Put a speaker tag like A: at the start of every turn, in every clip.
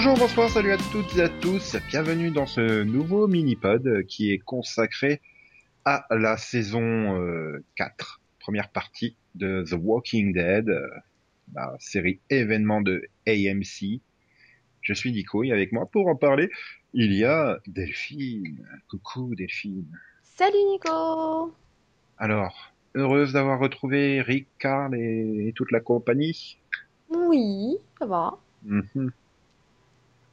A: Bonjour, bonsoir, salut à toutes et à tous. Bienvenue dans ce nouveau mini-pod qui est consacré à la saison euh, 4, première partie de The Walking Dead, euh, la série événement de AMC. Je suis Nico et avec moi pour en parler, il y a Delphine. Coucou Delphine.
B: Salut Nico
A: Alors, heureuse d'avoir retrouvé Rick, Carl et, toute la compagnie?
B: Oui, ça va.
A: Mhm.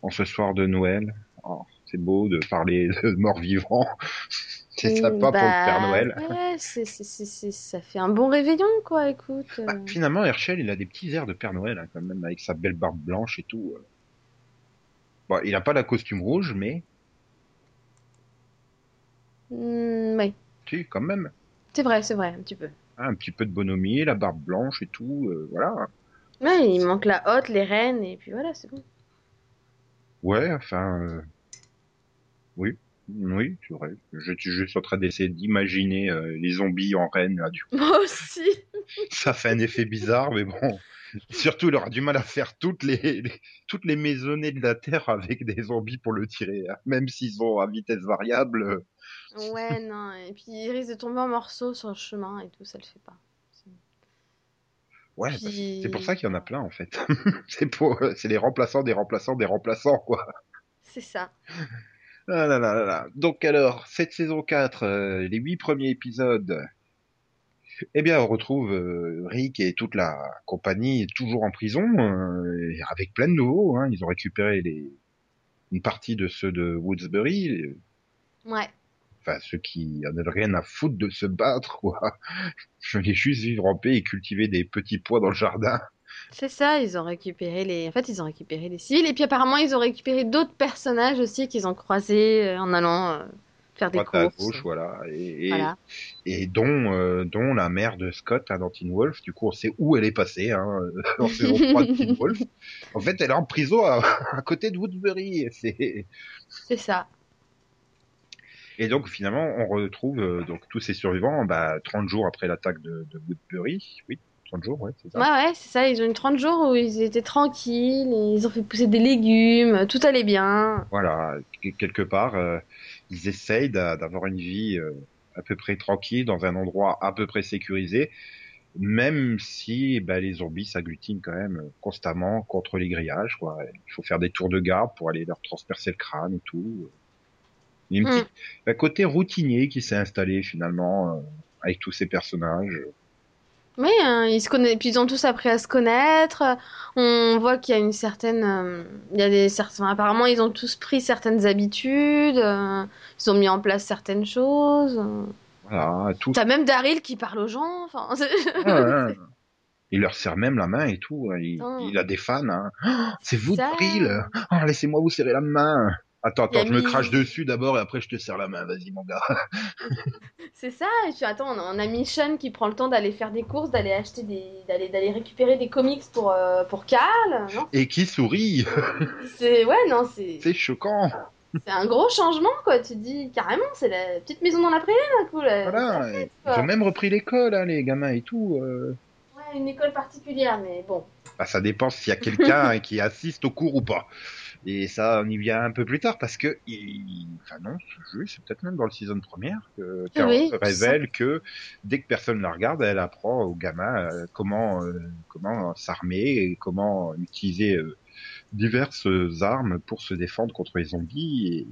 A: En ce soir de Noël. Oh, c'est beau de parler de morts-vivants. C'est sympa pour le Père
B: Bah,
A: Noël.
B: Ouais, c'est, c'est, c'est, c'est- ça fait un bon réveillon, quoi, écoute. euh.
A: Bah, finalement, Herschel, il a des petits airs de Père Noël, hein, quand même, avec sa belle barbe blanche et tout. euh. Bon, il a pas la costume rouge, mais
B: Hmm, oui,
A: tu, quand même,
B: c'est vrai, c'est vrai, un petit peu.
A: hein, un petit peu de bonhomie, la barbe blanche et tout, euh, voilà.
B: Ouais, il manque la hotte, les rennes, et puis voilà, c'est bon.
A: Ouais, enfin, euh, oui, oui, c'est vrai. Je suis juste en train d'essayer d'imaginer euh, les zombies en reine, là, du coup.
B: Moi aussi
A: Ça fait un effet bizarre, mais bon. Surtout, il aura du mal à faire toutes les, les- toutes les maisonnées de la Terre avec des zombies pour le tirer, hein. même s'ils sont à vitesse variable.
B: Ouais, non, et puis il risque de tomber en morceaux sur le chemin et tout, ça le fait pas. C'est-
A: Ouais,
B: Puis-
A: c'est pour ça qu'il y en a plein en fait. c'est pour, c'est les remplaçants des remplaçants des remplaçants quoi.
B: C'est ça.
A: Ah là là là là. Donc alors, cette saison 4, euh, les huit premiers épisodes, eh bien on retrouve euh, Rick et toute la compagnie toujours en prison, euh, avec plein de nouveaux. Hein. Ils ont récupéré les... une partie de ceux de Woodsbury,
B: Ouais.
A: Enfin ceux qui en avaient rien à foutre de se battre quoi. Je voulais juste vivre en paix et cultiver des petits pois dans le jardin.
B: C'est ça, ils ont récupéré les. En fait, ils ont récupéré les civils, et puis apparemment, ils ont récupéré d'autres personnages aussi qu'ils ont croisés euh, en allant euh, faire des
A: à
B: courses.
A: gauche, voilà. Et, et,
B: Voilà.
A: et dont, euh, dont la mère de Scott, Teen Wolf. Du coup, on sait où elle est passée, hein, dans saison 3 de Teen Wolf. En fait, elle est en prison à, à côté de Woodbury. C'est
B: ça.
A: Et donc, finalement, on retrouve euh, donc tous ces survivants bah, 30 jours après l'attaque de, de Woodbury. Oui, 30 jours, ouais, c'est ça.
B: Ouais, ouais, c'est ça. Ils ont eu 30 jours où ils étaient tranquilles, ils ont fait pousser des légumes, tout allait bien.
A: Voilà, que- quelque part, euh, ils essayent d'a- d'avoir une vie euh, à peu près tranquille dans un endroit à peu près sécurisé, même si bah, les zombies s'agglutinent quand même euh, constamment contre les grillages. Quoi. Il faut faire des tours de garde pour aller leur transpercer le crâne et tout. Il y a une
B: Mm.
A: petite- un côté routinier qui s'est installé finalement euh, avec tous ces personnages.
B: Oui, hein, ils se connaissent, puis ils ont tous appris à se connaître. On voit qu'il y a une certaine, euh, il y a des certains, apparemment ils ont tous pris certaines habitudes, euh, ils ont mis en place certaines choses.
A: Voilà, tout
B: T'as même Daryl qui parle aux gens. Enfin,
A: Ouais. Il leur serre même la main et tout. hein. Il, a des fans. Hein. Oh, c'est vous. Daryl Oh, Laissez-moi vous serrer la main. Attends, attends, je me
B: mis-
A: crache dessus d'abord et après je te serre la main. Vas-y, mon gars.
B: C'est ça, et puis attends, on a, a Michonne qui prend le temps d'aller faire des courses, d'aller acheter des, d'aller, d'aller récupérer des comics pour, euh, pour Carl, non?
A: Et qui sourit
B: C'est, ouais, non, c'est,
A: C'est choquant.
B: c'est un gros changement, quoi, tu te dis, carrément, c'est la petite maison dans la prairie, d'un coup, là.
A: Voilà. Ils ont même repris l'école, hein, les gamins et tout. euh.
B: Ouais, une école particulière, mais bon.
A: Bah, ça dépend s'il y a quelqu'un qui assiste au cours ou pas. Et ça, on y vient un peu plus tard parce que, il... enfin non, ce jeu, c'est peut-être même dans le season première que Carol
B: Oui,
A: se révèle que dès que personne la regarde, elle apprend aux gamins euh, comment euh, comment s'armer et comment utiliser euh, diverses armes pour se défendre contre les zombies.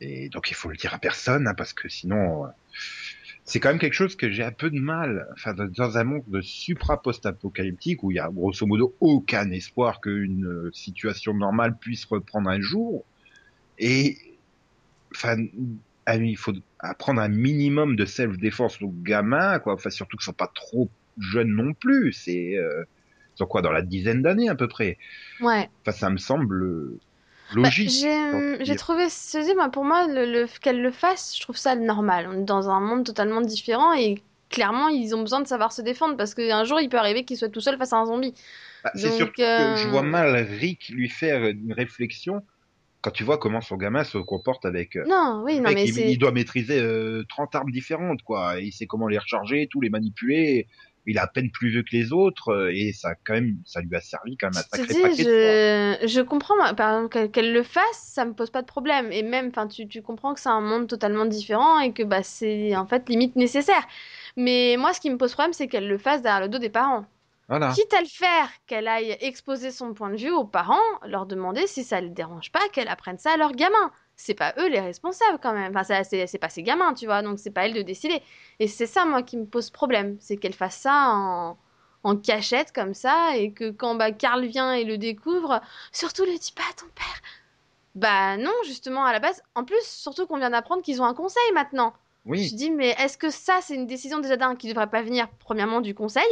A: Et, et donc il faut le dire à personne hein, parce que sinon. C'est quand même quelque chose que j'ai un peu de mal, enfin, dans- un monde de supra-post-apocalyptique où il y a grosso modo aucun espoir qu'une euh, situation normale puisse reprendre un jour. Et, enfin, il faut apprendre un minimum de self-défense aux gamins, quoi. Enfin, surtout qu'ils sont pas trop jeunes non plus. C'est, euh, ils sont quoi, dans la dizaine d'années à peu près.
B: Ouais.
A: Enfin, ça me semble euh,
B: Bah,
A: logique.
B: j'ai,
A: il-
B: trouvé, dis, moi, pour moi, le, le- qu'elle le fasse, je trouve ça normal. On est dans un monde totalement différent et clairement, ils ont besoin de savoir se défendre parce qu'un jour, il peut arriver qu'ils soient tout seuls face à un zombie.
A: Bah, c'est surtout que je
B: euh,
A: vois mal Rick lui faire une réflexion quand tu vois comment son gamin se comporte avec. euh,
B: Non, oui, non,
A: mec,
B: mais
A: il, il doit maîtriser euh, 30 armes différentes, quoi. Et il sait comment les recharger, tout les manipuler. Il a à peine plus vieux que les autres euh, et ça quand même ça lui a servi quand même un sacré paquet de
B: je, je comprends, par exemple, qu'elle le fasse, ça me pose pas de problème. Et même, enfin, tu, tu comprends que c'est un monde totalement différent et que bah, c'est en fait limite nécessaire. Mais moi, ce qui me pose problème, c'est qu'elle le fasse derrière le dos des parents.
A: Voilà.
B: Quitte à le faire, qu'elle aille exposer son point de vue aux parents, leur demander si ça ne les dérange pas qu'elle apprenne ça à leurs gamins. C'est pas eux les responsables quand même. Enfin, ça, c'est pas ses gamins, tu vois, donc c'est pas elle de décider. Et c'est ça, moi, qui me pose problème. C'est qu'elle fasse ça en, en cachette comme ça et que quand bah, Karl vient et le découvre, surtout le dis pas à ton père. Bah non, justement, à la base. En plus, surtout qu'on vient d'apprendre qu'ils ont un conseil maintenant. Je
A: Oui,
B: dis, mais est-ce que ça, c'est une décision déjà d'un qui devrait pas venir, premièrement, du conseil,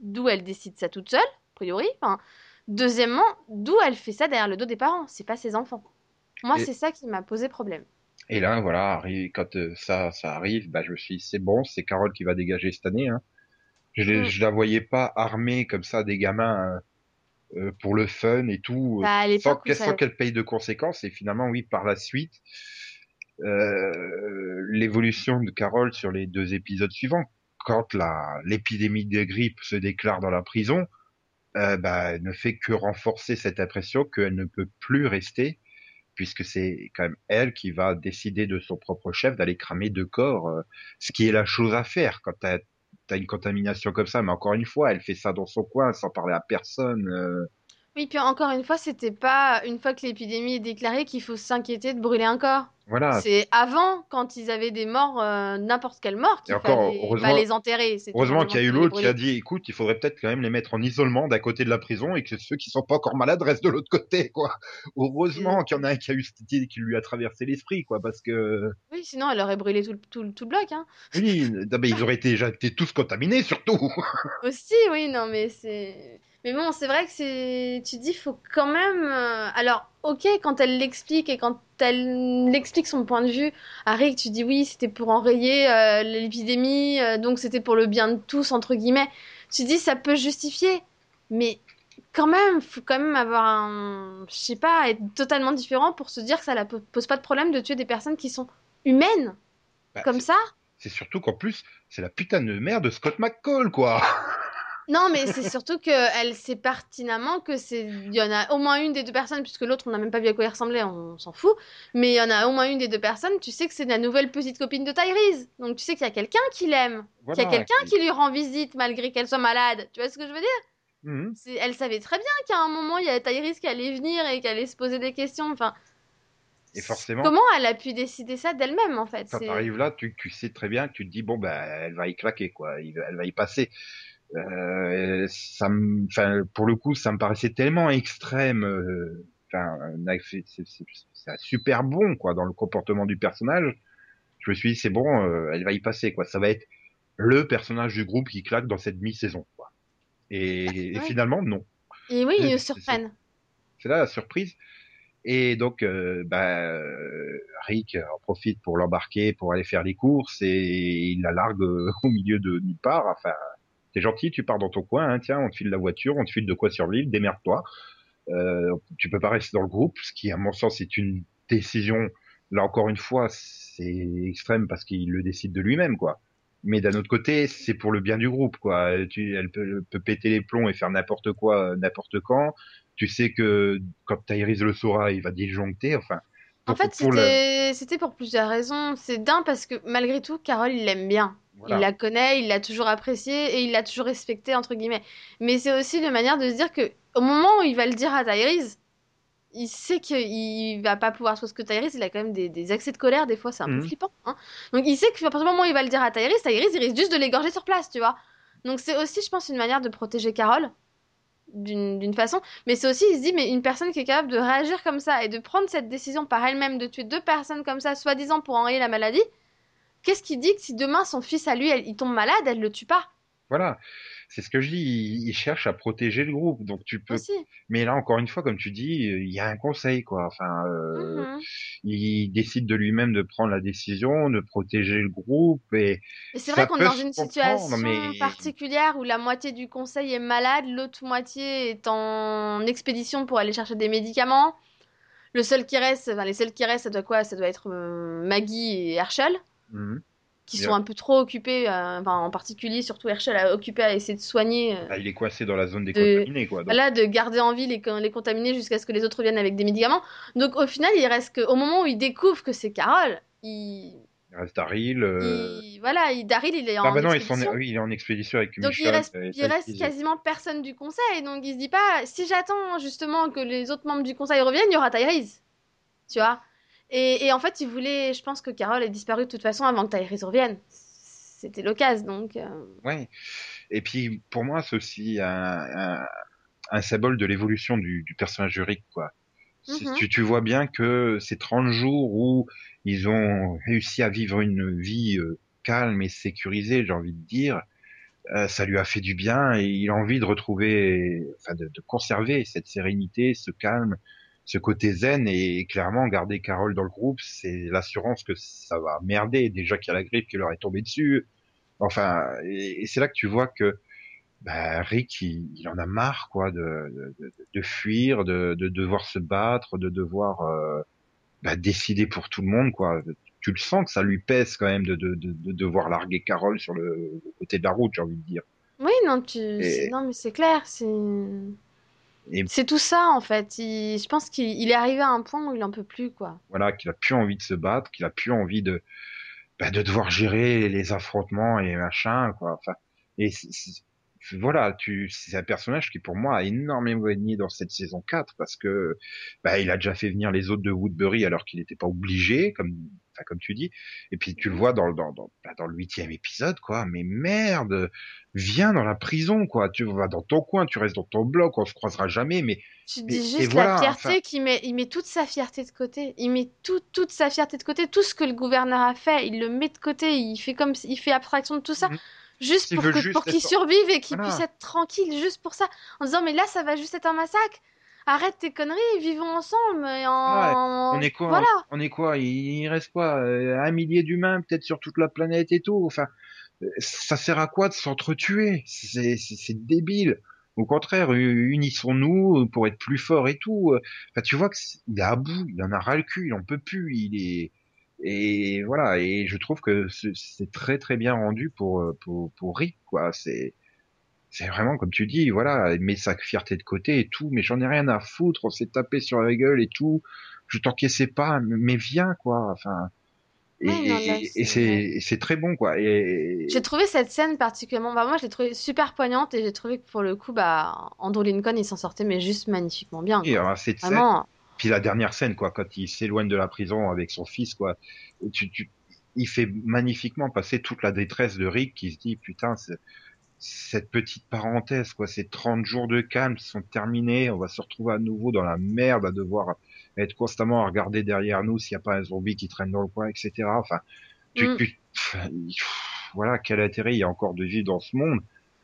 B: d'où elle décide ça toute seule, a priori. Enfin, deuxièmement, d'où elle fait ça derrière le dos des parents, c'est pas ses enfants. Moi,
A: et,
B: c'est ça qui m'a posé problème.
A: et là voilà, quand euh, ça ça arrive, bah je me suis dit, c'est bon, c'est Carole qui va dégager cette année hein. Je, l'ai-
B: Mm.
A: je la voyais pas armée comme ça des gamins euh, euh, pour le fun et tout,
B: Bah,
A: sans qu'elle
B: ça.
A: paye de conséquences. Et finalement, oui, par la suite, euh, l'évolution de Carole sur les deux épisodes suivants, quand l'épidémie de grippe se déclare dans la prison, euh, bah, ne fait que renforcer cette impression qu'elle ne peut plus rester, puisque c'est quand même elle qui va décider de son propre chef d'aller cramer deux corps, euh, ce qui est la chose à faire quand t'as as une contamination comme ça. Mais encore une fois, elle fait ça dans son coin sans parler à personne.
B: Oui, puis encore une fois, c'était pas une fois que l'épidémie est déclarée qu'il faut s'inquiéter de brûler un corps.
A: voilà.
B: C'est avant, quand ils avaient des morts, euh, n'importe quelle mort, qu'il fallait pas
A: heureusement,
B: les enterrer.
A: Heureusement qu'il y a eu l'autre qui a dit, écoute, il faudrait peut-être quand même les mettre en isolement d'un côté de la prison et que ceux qui sont pas encore malades restent de l'autre côté, quoi. Heureusement qu'il y en a un qui a eu cette idée qui lui a traversé l'esprit, quoi, parce que
B: Oui, sinon elle aurait brûlé tout, le- tout, le- tout le bloc, hein.
A: Oui, mais ils auraient été, déjà été tous contaminés, surtout.
B: Aussi, oui, non, mais c'est. Mais bon, c'est vrai que c'est. Tu dis, faut quand même. euh, Alors, ok, quand elle l'explique et quand elle explique son point de vue Rick, tu dis oui, c'était pour enrayer euh, l'épidémie, euh, donc c'était pour le bien de tous, entre guillemets. Tu dis, ça peut justifier. Mais quand même, faut quand même avoir un. Je sais pas, être totalement différent pour se dire que ça ne pose pas de problème de tuer des personnes qui sont humaines,
A: Bah,
B: comme ça.
A: c'est surtout qu'en plus, c'est la putain de mère de Scott McCall, quoi.
B: Non, mais c'est surtout qu'elle sait pertinemment que c'est. Il y en a au moins une des deux personnes, puisque l'autre, on n'a même pas vu à quoi il ressemblait, on s'en fout. Mais il y en a au moins une des deux personnes, tu sais que c'est la nouvelle petite copine de Tyrese. Donc tu sais qu'il y a quelqu'un qui l'aime. Qu'il y a quelqu'un qui lui rend visite malgré qu'elle soit malade. Tu vois ce que je veux dire?
A: Mhm.
B: Elle savait très bien qu'à un moment, il y a Tyrese qui allait venir et qui allait se poser des questions. Enfin,
A: Et forcément,
B: comment elle a pu décider ça d'elle-même, en fait?
A: Quand t'arrives là, tu, tu sais très bien, tu te dis, bon, ben, elle va y claquer, quoi. Elle va y passer. Euh, ça me, pour le coup, ça me paraissait tellement extrême. euh, Enfin, c'est super bon, quoi, dans le comportement du personnage. Je me suis dit, c'est bon, euh, elle va y passer, quoi. Ça va être le personnage du groupe qui claque dans cette demi-saison, quoi. Et, finalement, non.
B: Et oui, ils nous surprennent.
A: C'est là la surprise. Et donc, euh, bah, Rick en profite pour l'embarquer, pour aller faire les courses, et il la largue euh, au milieu de nulle part. Enfin, t'es gentil, tu pars dans ton coin, hein, tiens, on te file la voiture, on te file de quoi survivre, démerde-toi. Euh, tu peux pas rester dans le groupe, ce qui, à mon sens, est une décision. Là encore une fois, c'est extrême parce qu'il le décide de lui-même, quoi. Mais d'un autre côté, c'est pour le bien du groupe, quoi. Tu, elle peut, peut péter les plombs et faire n'importe quoi, euh, n'importe quand. Tu sais que quand Tyrese le saura, il va disjoncter. Enfin,
B: En fait,
A: pour le-
B: c'était pour plusieurs raisons. C'est d'un parce que malgré tout, Carole, il l'aime bien.
A: Voilà.
B: Il la connaît, il l'a toujours appréciée et il l'a toujours respectée, entre guillemets. Mais c'est aussi une manière de se dire que au moment où il va le dire à Tyrese, il sait qu'il va pas pouvoir. Parce que Tyrese, il a quand même des, des accès de colère, des fois, c'est un peu
A: Mhm.
B: flippant. hein. Donc il sait qu'à partir du moment où il va le dire à Tyrese, Tyrese, il risque juste de l'égorger sur place, tu vois. Donc c'est aussi, je pense, une manière de protéger Carole d'une d'une façon. Mais c'est aussi, il se dit, mais une personne qui est capable de réagir comme ça et de prendre cette décision par elle-même de tuer deux personnes comme ça, soi-disant pour enrayer la maladie, qu'est-ce qui dit que si demain son fils à lui, elle- il tombe malade, elle le tue pas?
A: Voilà. C'est ce que je dis. Il, cherche à protéger le groupe. Donc tu peux.
B: aussi
A: Mais là, encore une fois, comme tu dis, il y a un conseil, quoi. Enfin, euh,
B: Mhm.
A: il décide de lui-même de prendre la décision, de protéger le groupe et
B: Et c'est vrai qu'on est dans une situation
A: mais-
B: particulière où la moitié du conseil est malade, l'autre moitié est en expédition pour aller chercher des médicaments. Le seul qui reste, enfin les seuls qui restent, ça doit quoi? Ça doit être euh, Maggie et Herschel,
A: Mhm.
B: qui
A: Bien.
B: sont un peu trop occupés, euh, enfin, en particulier surtout Herschel, à occupé à essayer de soigner, euh,
A: Là, il est coincé dans la zone des
B: De-
A: contaminés, quoi. Donc,
B: voilà, de garder en vie les, les contaminés jusqu'à ce que les autres reviennent avec des médicaments. Donc au final, il reste que, au moment où il découvre que c'est Carole, il,
A: il reste Daryl. euh,
B: il- voilà, il, Daryl, il est en
A: Ah bah non, ils sont...
B: expédition.
A: oui, il est en expédition avec
B: Donc il
A: Michonne,
B: reste, il reste quasiment personne du conseil, donc il se dit pas, si j'attends justement que les autres membres du conseil reviennent, il y aura Tyrese, tu vois? Et, et en fait, il voulait, je pense que Carole ait disparu de toute façon avant que Tyrese revienne. C'était l'occasion, donc. euh,
A: Ouais. Et puis, pour moi, c'est aussi un, un, un symbole de l'évolution du, du personnage de Rick, quoi.
B: Mhm.
A: tu, tu vois bien que ces 30 jours où ils ont réussi à vivre une vie euh, calme et sécurisée, j'ai envie de dire, euh, ça lui a fait du bien et il a envie de retrouver, enfin, de, de conserver cette sérénité, ce calme, ce côté zen et clairement garder Carole dans le groupe, c'est l'assurance que ça va merder. Déjà qu'il y a la grippe qui leur est tombée dessus. Enfin, et, et c'est là que tu vois que bah, Rick, il, il en a marre, quoi, de, de, fuir, de, de devoir se battre, de devoir euh, bah, décider pour tout le monde, quoi. Tu le sens que ça lui pèse quand même de, de, de, de devoir larguer Carole sur le, le côté de la route, j'ai envie de dire.
B: Oui, non, tu... non, mais c'est clair, c'est.
A: Et-
B: C'est tout ça en fait. Il- Je pense qu'il il est arrivé à un point où il en peut plus, quoi.
A: Voilà, qu'il a plus envie de se battre, qu'il a plus envie de bah, de devoir gérer les affrontements et machin, quoi. Enfin, et voilà, tu, c'est un personnage qui pour moi a énormément gagné dans cette saison 4 parce que bah, il a déjà fait venir les autres de Woodbury alors qu'il n'était pas obligé, comme enfin comme tu dis. Et puis tu le vois dans le dans dans, bah, dans le huitième épisode, quoi. Mais merde, viens dans la prison, quoi. Tu vas dans ton coin, tu restes dans ton bloc, on se croisera jamais. Mais
B: Tu dis
A: et
B: juste
A: voilà,
B: la fierté
A: enfin-
B: qu'il met, il met toute sa fierté de côté. Il met tout, toute sa fierté de côté. Tout ce que le gouverneur a fait, il le met de côté. Il fait comme, il fait abstraction de tout ça, juste
A: Juste
B: pour qu'il
A: être-
B: survive et qu'il
A: Voilà.
B: puisse être tranquille, juste pour ça, en disant mais là ça va juste être un massacre. Arrête tes conneries, vivons ensemble et en.
A: on est quoi
B: Voilà.
A: On est quoi Il reste quoi euh, Un millier d'humains peut-être sur toute la planète et tout. Enfin, euh, ça sert à quoi de s'entretuer? C'est débile. Au contraire, unissons-nous pour être plus forts et tout. Enfin, tu vois que c'est- il est à bout, il en a ras le cul, il en peut plus. Il est et voilà. Et je trouve que c'est- très très bien rendu pour euh, pour pour Rick quoi. C'est c'est vraiment comme tu dis, voilà, il met sa fierté de côté et tout, mais j'en ai rien à foutre, on s'est tapé sur la gueule et tout, je t'encaissais pas, mais viens quoi, enfin. Et, et- et
B: c'est-
A: et très bon quoi. Et,
B: J'ai trouvé cette scène particulièrement. Bah, moi, je l'ai trouvée super poignante et j'ai trouvé que pour le coup, bah, Andrew Lincoln, il s'en sortait, mais juste magnifiquement bien.
A: et
B: quoi.
A: alors, cette scène,
B: Vraiment.
A: Puis la dernière scène quoi, quand il s'éloigne de la prison avec son fils quoi, tu, tu, il fait magnifiquement passer toute la détresse de Rick qui se dit putain cette petite parenthèse, quoi, ces 30 jours de calme sont terminés, on va se retrouver à nouveau dans la merde, à devoir être constamment à regarder derrière nous s'il n'y a pas un zombie qui traîne dans le coin, etc. Enfin, tu,
B: Mm.
A: tu- voilà, quel intérêt il y a encore de vivre dans ce monde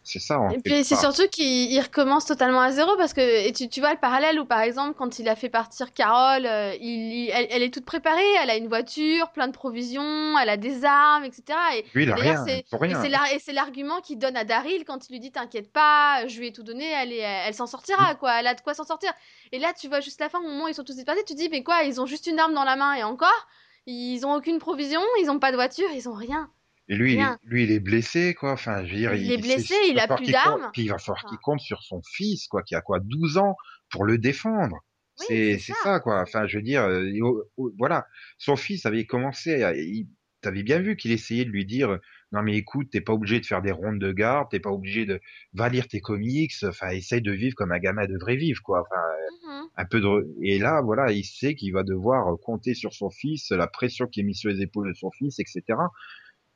A: C'est ça, en
B: Et
A: fait.
B: puis c'est surtout qu'il il recommence totalement à zéro parce que et tu, tu vois le parallèle où par exemple quand il a fait partir Carole, euh, il, il- elle, elle est toute préparée, elle a une voiture, plein de provisions, elle a des armes, etc. Et,
A: Lui, il a rien,
B: c'est-
A: pour rien.
B: et c'est l'argument qu'il donne à Daryl quand il lui dit t'inquiète pas, je lui ai tout donné, elle, est, elle s'en sortira
A: Mm.
B: quoi, elle a de quoi s'en sortir. Et là tu vois juste la fin au moment où ils sont tous dispersés, tu te dis mais quoi, ils ont juste une arme dans la main et encore, ils ont aucune provision, ils ont pas de voiture, ils ont rien.
A: Et lui, il est, lui, il est blessé, quoi. Enfin, je veux dire,
B: Il est
A: c'est-
B: blessé, il a plus d'armes.
A: Puis il va falloir qu'il compte sur son fils, quoi, qui a quoi, 12 ans, pour le défendre.
B: Oui,
A: c'est
B: c'est ça.
A: ça. quoi. Enfin, je veux dire, euh, il- voilà, son fils avait commencé, à, il, t'avais bien vu qu'il essayait de lui dire, non mais écoute, t'es pas obligé de faire des rondes de garde, t'es pas obligé de, va lire tes comics, enfin, essaye de vivre comme un gamin devrait vivre, quoi. Enfin,
B: Mhm.
A: un peu de, et là, voilà, il sait qu'il va devoir compter sur son fils, la pression qui est mise sur les épaules de son fils, etc.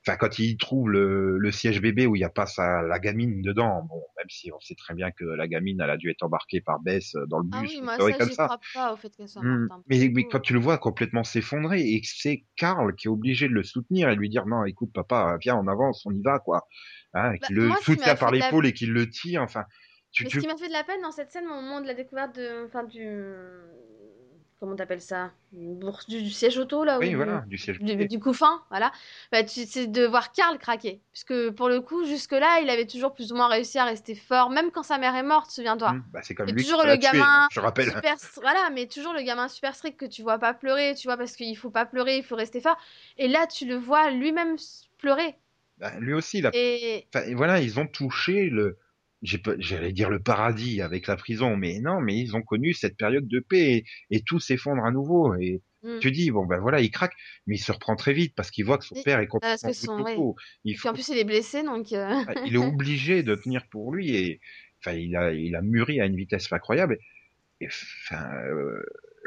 A: Enfin, quand il trouve le, le siège bébé où il n'y a pas sa, la gamine dedans, bon, même si on sait très bien que la gamine, elle a dû être embarquée par Bess euh, dans le bus,
B: Ah oui, moi ça,
A: comme ça.
B: crois pas au fait qu'elle soit morte. hein,
A: Mais, mais quand tu le vois complètement s'effondrer et que c'est Karl qui est obligé de le soutenir et lui dire non, écoute papa, viens on avance, on y va quoi, hein,
B: Bah,
A: le soutient par
B: de la-
A: l'épaule et qu'il le tire, enfin, tu,
B: Mais
A: tu...
B: ce qui m'a fait de la peine dans cette scène, au moment de la découverte de, enfin du, comment t'appelles ça Bourse du, du siège auto là
A: Oui,
B: ou
A: voilà, du siège.
B: du, du coup fin, voilà. Bah, tu, c'est de voir Karl craquer. Parce que pour le coup, jusque-là, il avait toujours plus ou moins réussi à rester fort, même quand sa mère est morte, souviens-toi.
A: Hmm, bah, c'est comme lui
B: toujours le gamin
A: hein, je rappelle.
B: Super, voilà, mais toujours le gamin super strict que tu vois pas pleurer, tu vois, parce qu'il faut pas pleurer, il faut rester fort. Et là, tu le vois lui-même pleurer.
A: Bah, lui aussi, a
B: Et
A: Enfin, voilà, ils ont touché le, j'allais dire le paradis avec la prison, mais non, mais ils ont connu cette période de paix et, et tout s'effondre à nouveau. Et
B: Hmm.
A: tu dis bon ben voilà, il craque, mais il se reprend très vite parce qu'il voit que son
B: Et-
A: père est
B: parce
A: complètement
B: que son-
A: coco. Il,
B: puis en
A: faut-
B: plus, il est blessé, donc. euh,
A: il est obligé de tenir pour lui et enfin il a il a mûri à une vitesse incroyable. Et enfin, euh,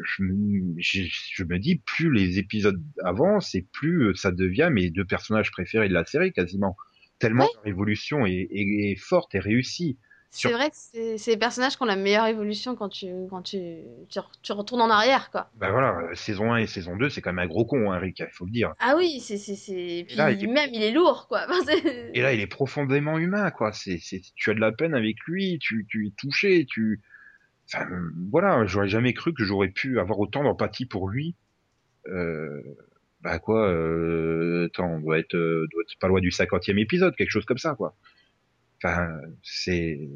A: je, me- je, je me dis plus les épisodes avancent et plus euh, ça devient mes deux personnages préférés de la série quasiment. Tellement
B: Ouais.
A: leur évolution est, est- est forte et réussie.
B: C'est
A: Sur-
B: vrai que c'est c'est les personnages qui ont la meilleure évolution quand tu, quand tu, tu, re- tu retournes en arrière, quoi.
A: Ben voilà, euh, saison 1 et saison 2, c'est quand même un gros con, hein, Rick, il faut le dire.
B: Ah oui, c'est, c'est, c'est... Puis
A: là, il est-
B: même, il est lourd, quoi. Enfin, c'est-
A: Et là, il est profondément humain, quoi. C'est, c'est, tu as de la peine avec lui, tu, tu es touché, tu, enfin, euh, voilà, j'aurais jamais cru que j'aurais pu avoir autant d'empathie pour lui. Euh, bah quoi, euh, attends, on doit être, euh, doit être pas loin du cinquantième épisode, quelque chose comme ça, quoi. Enfin, c'est,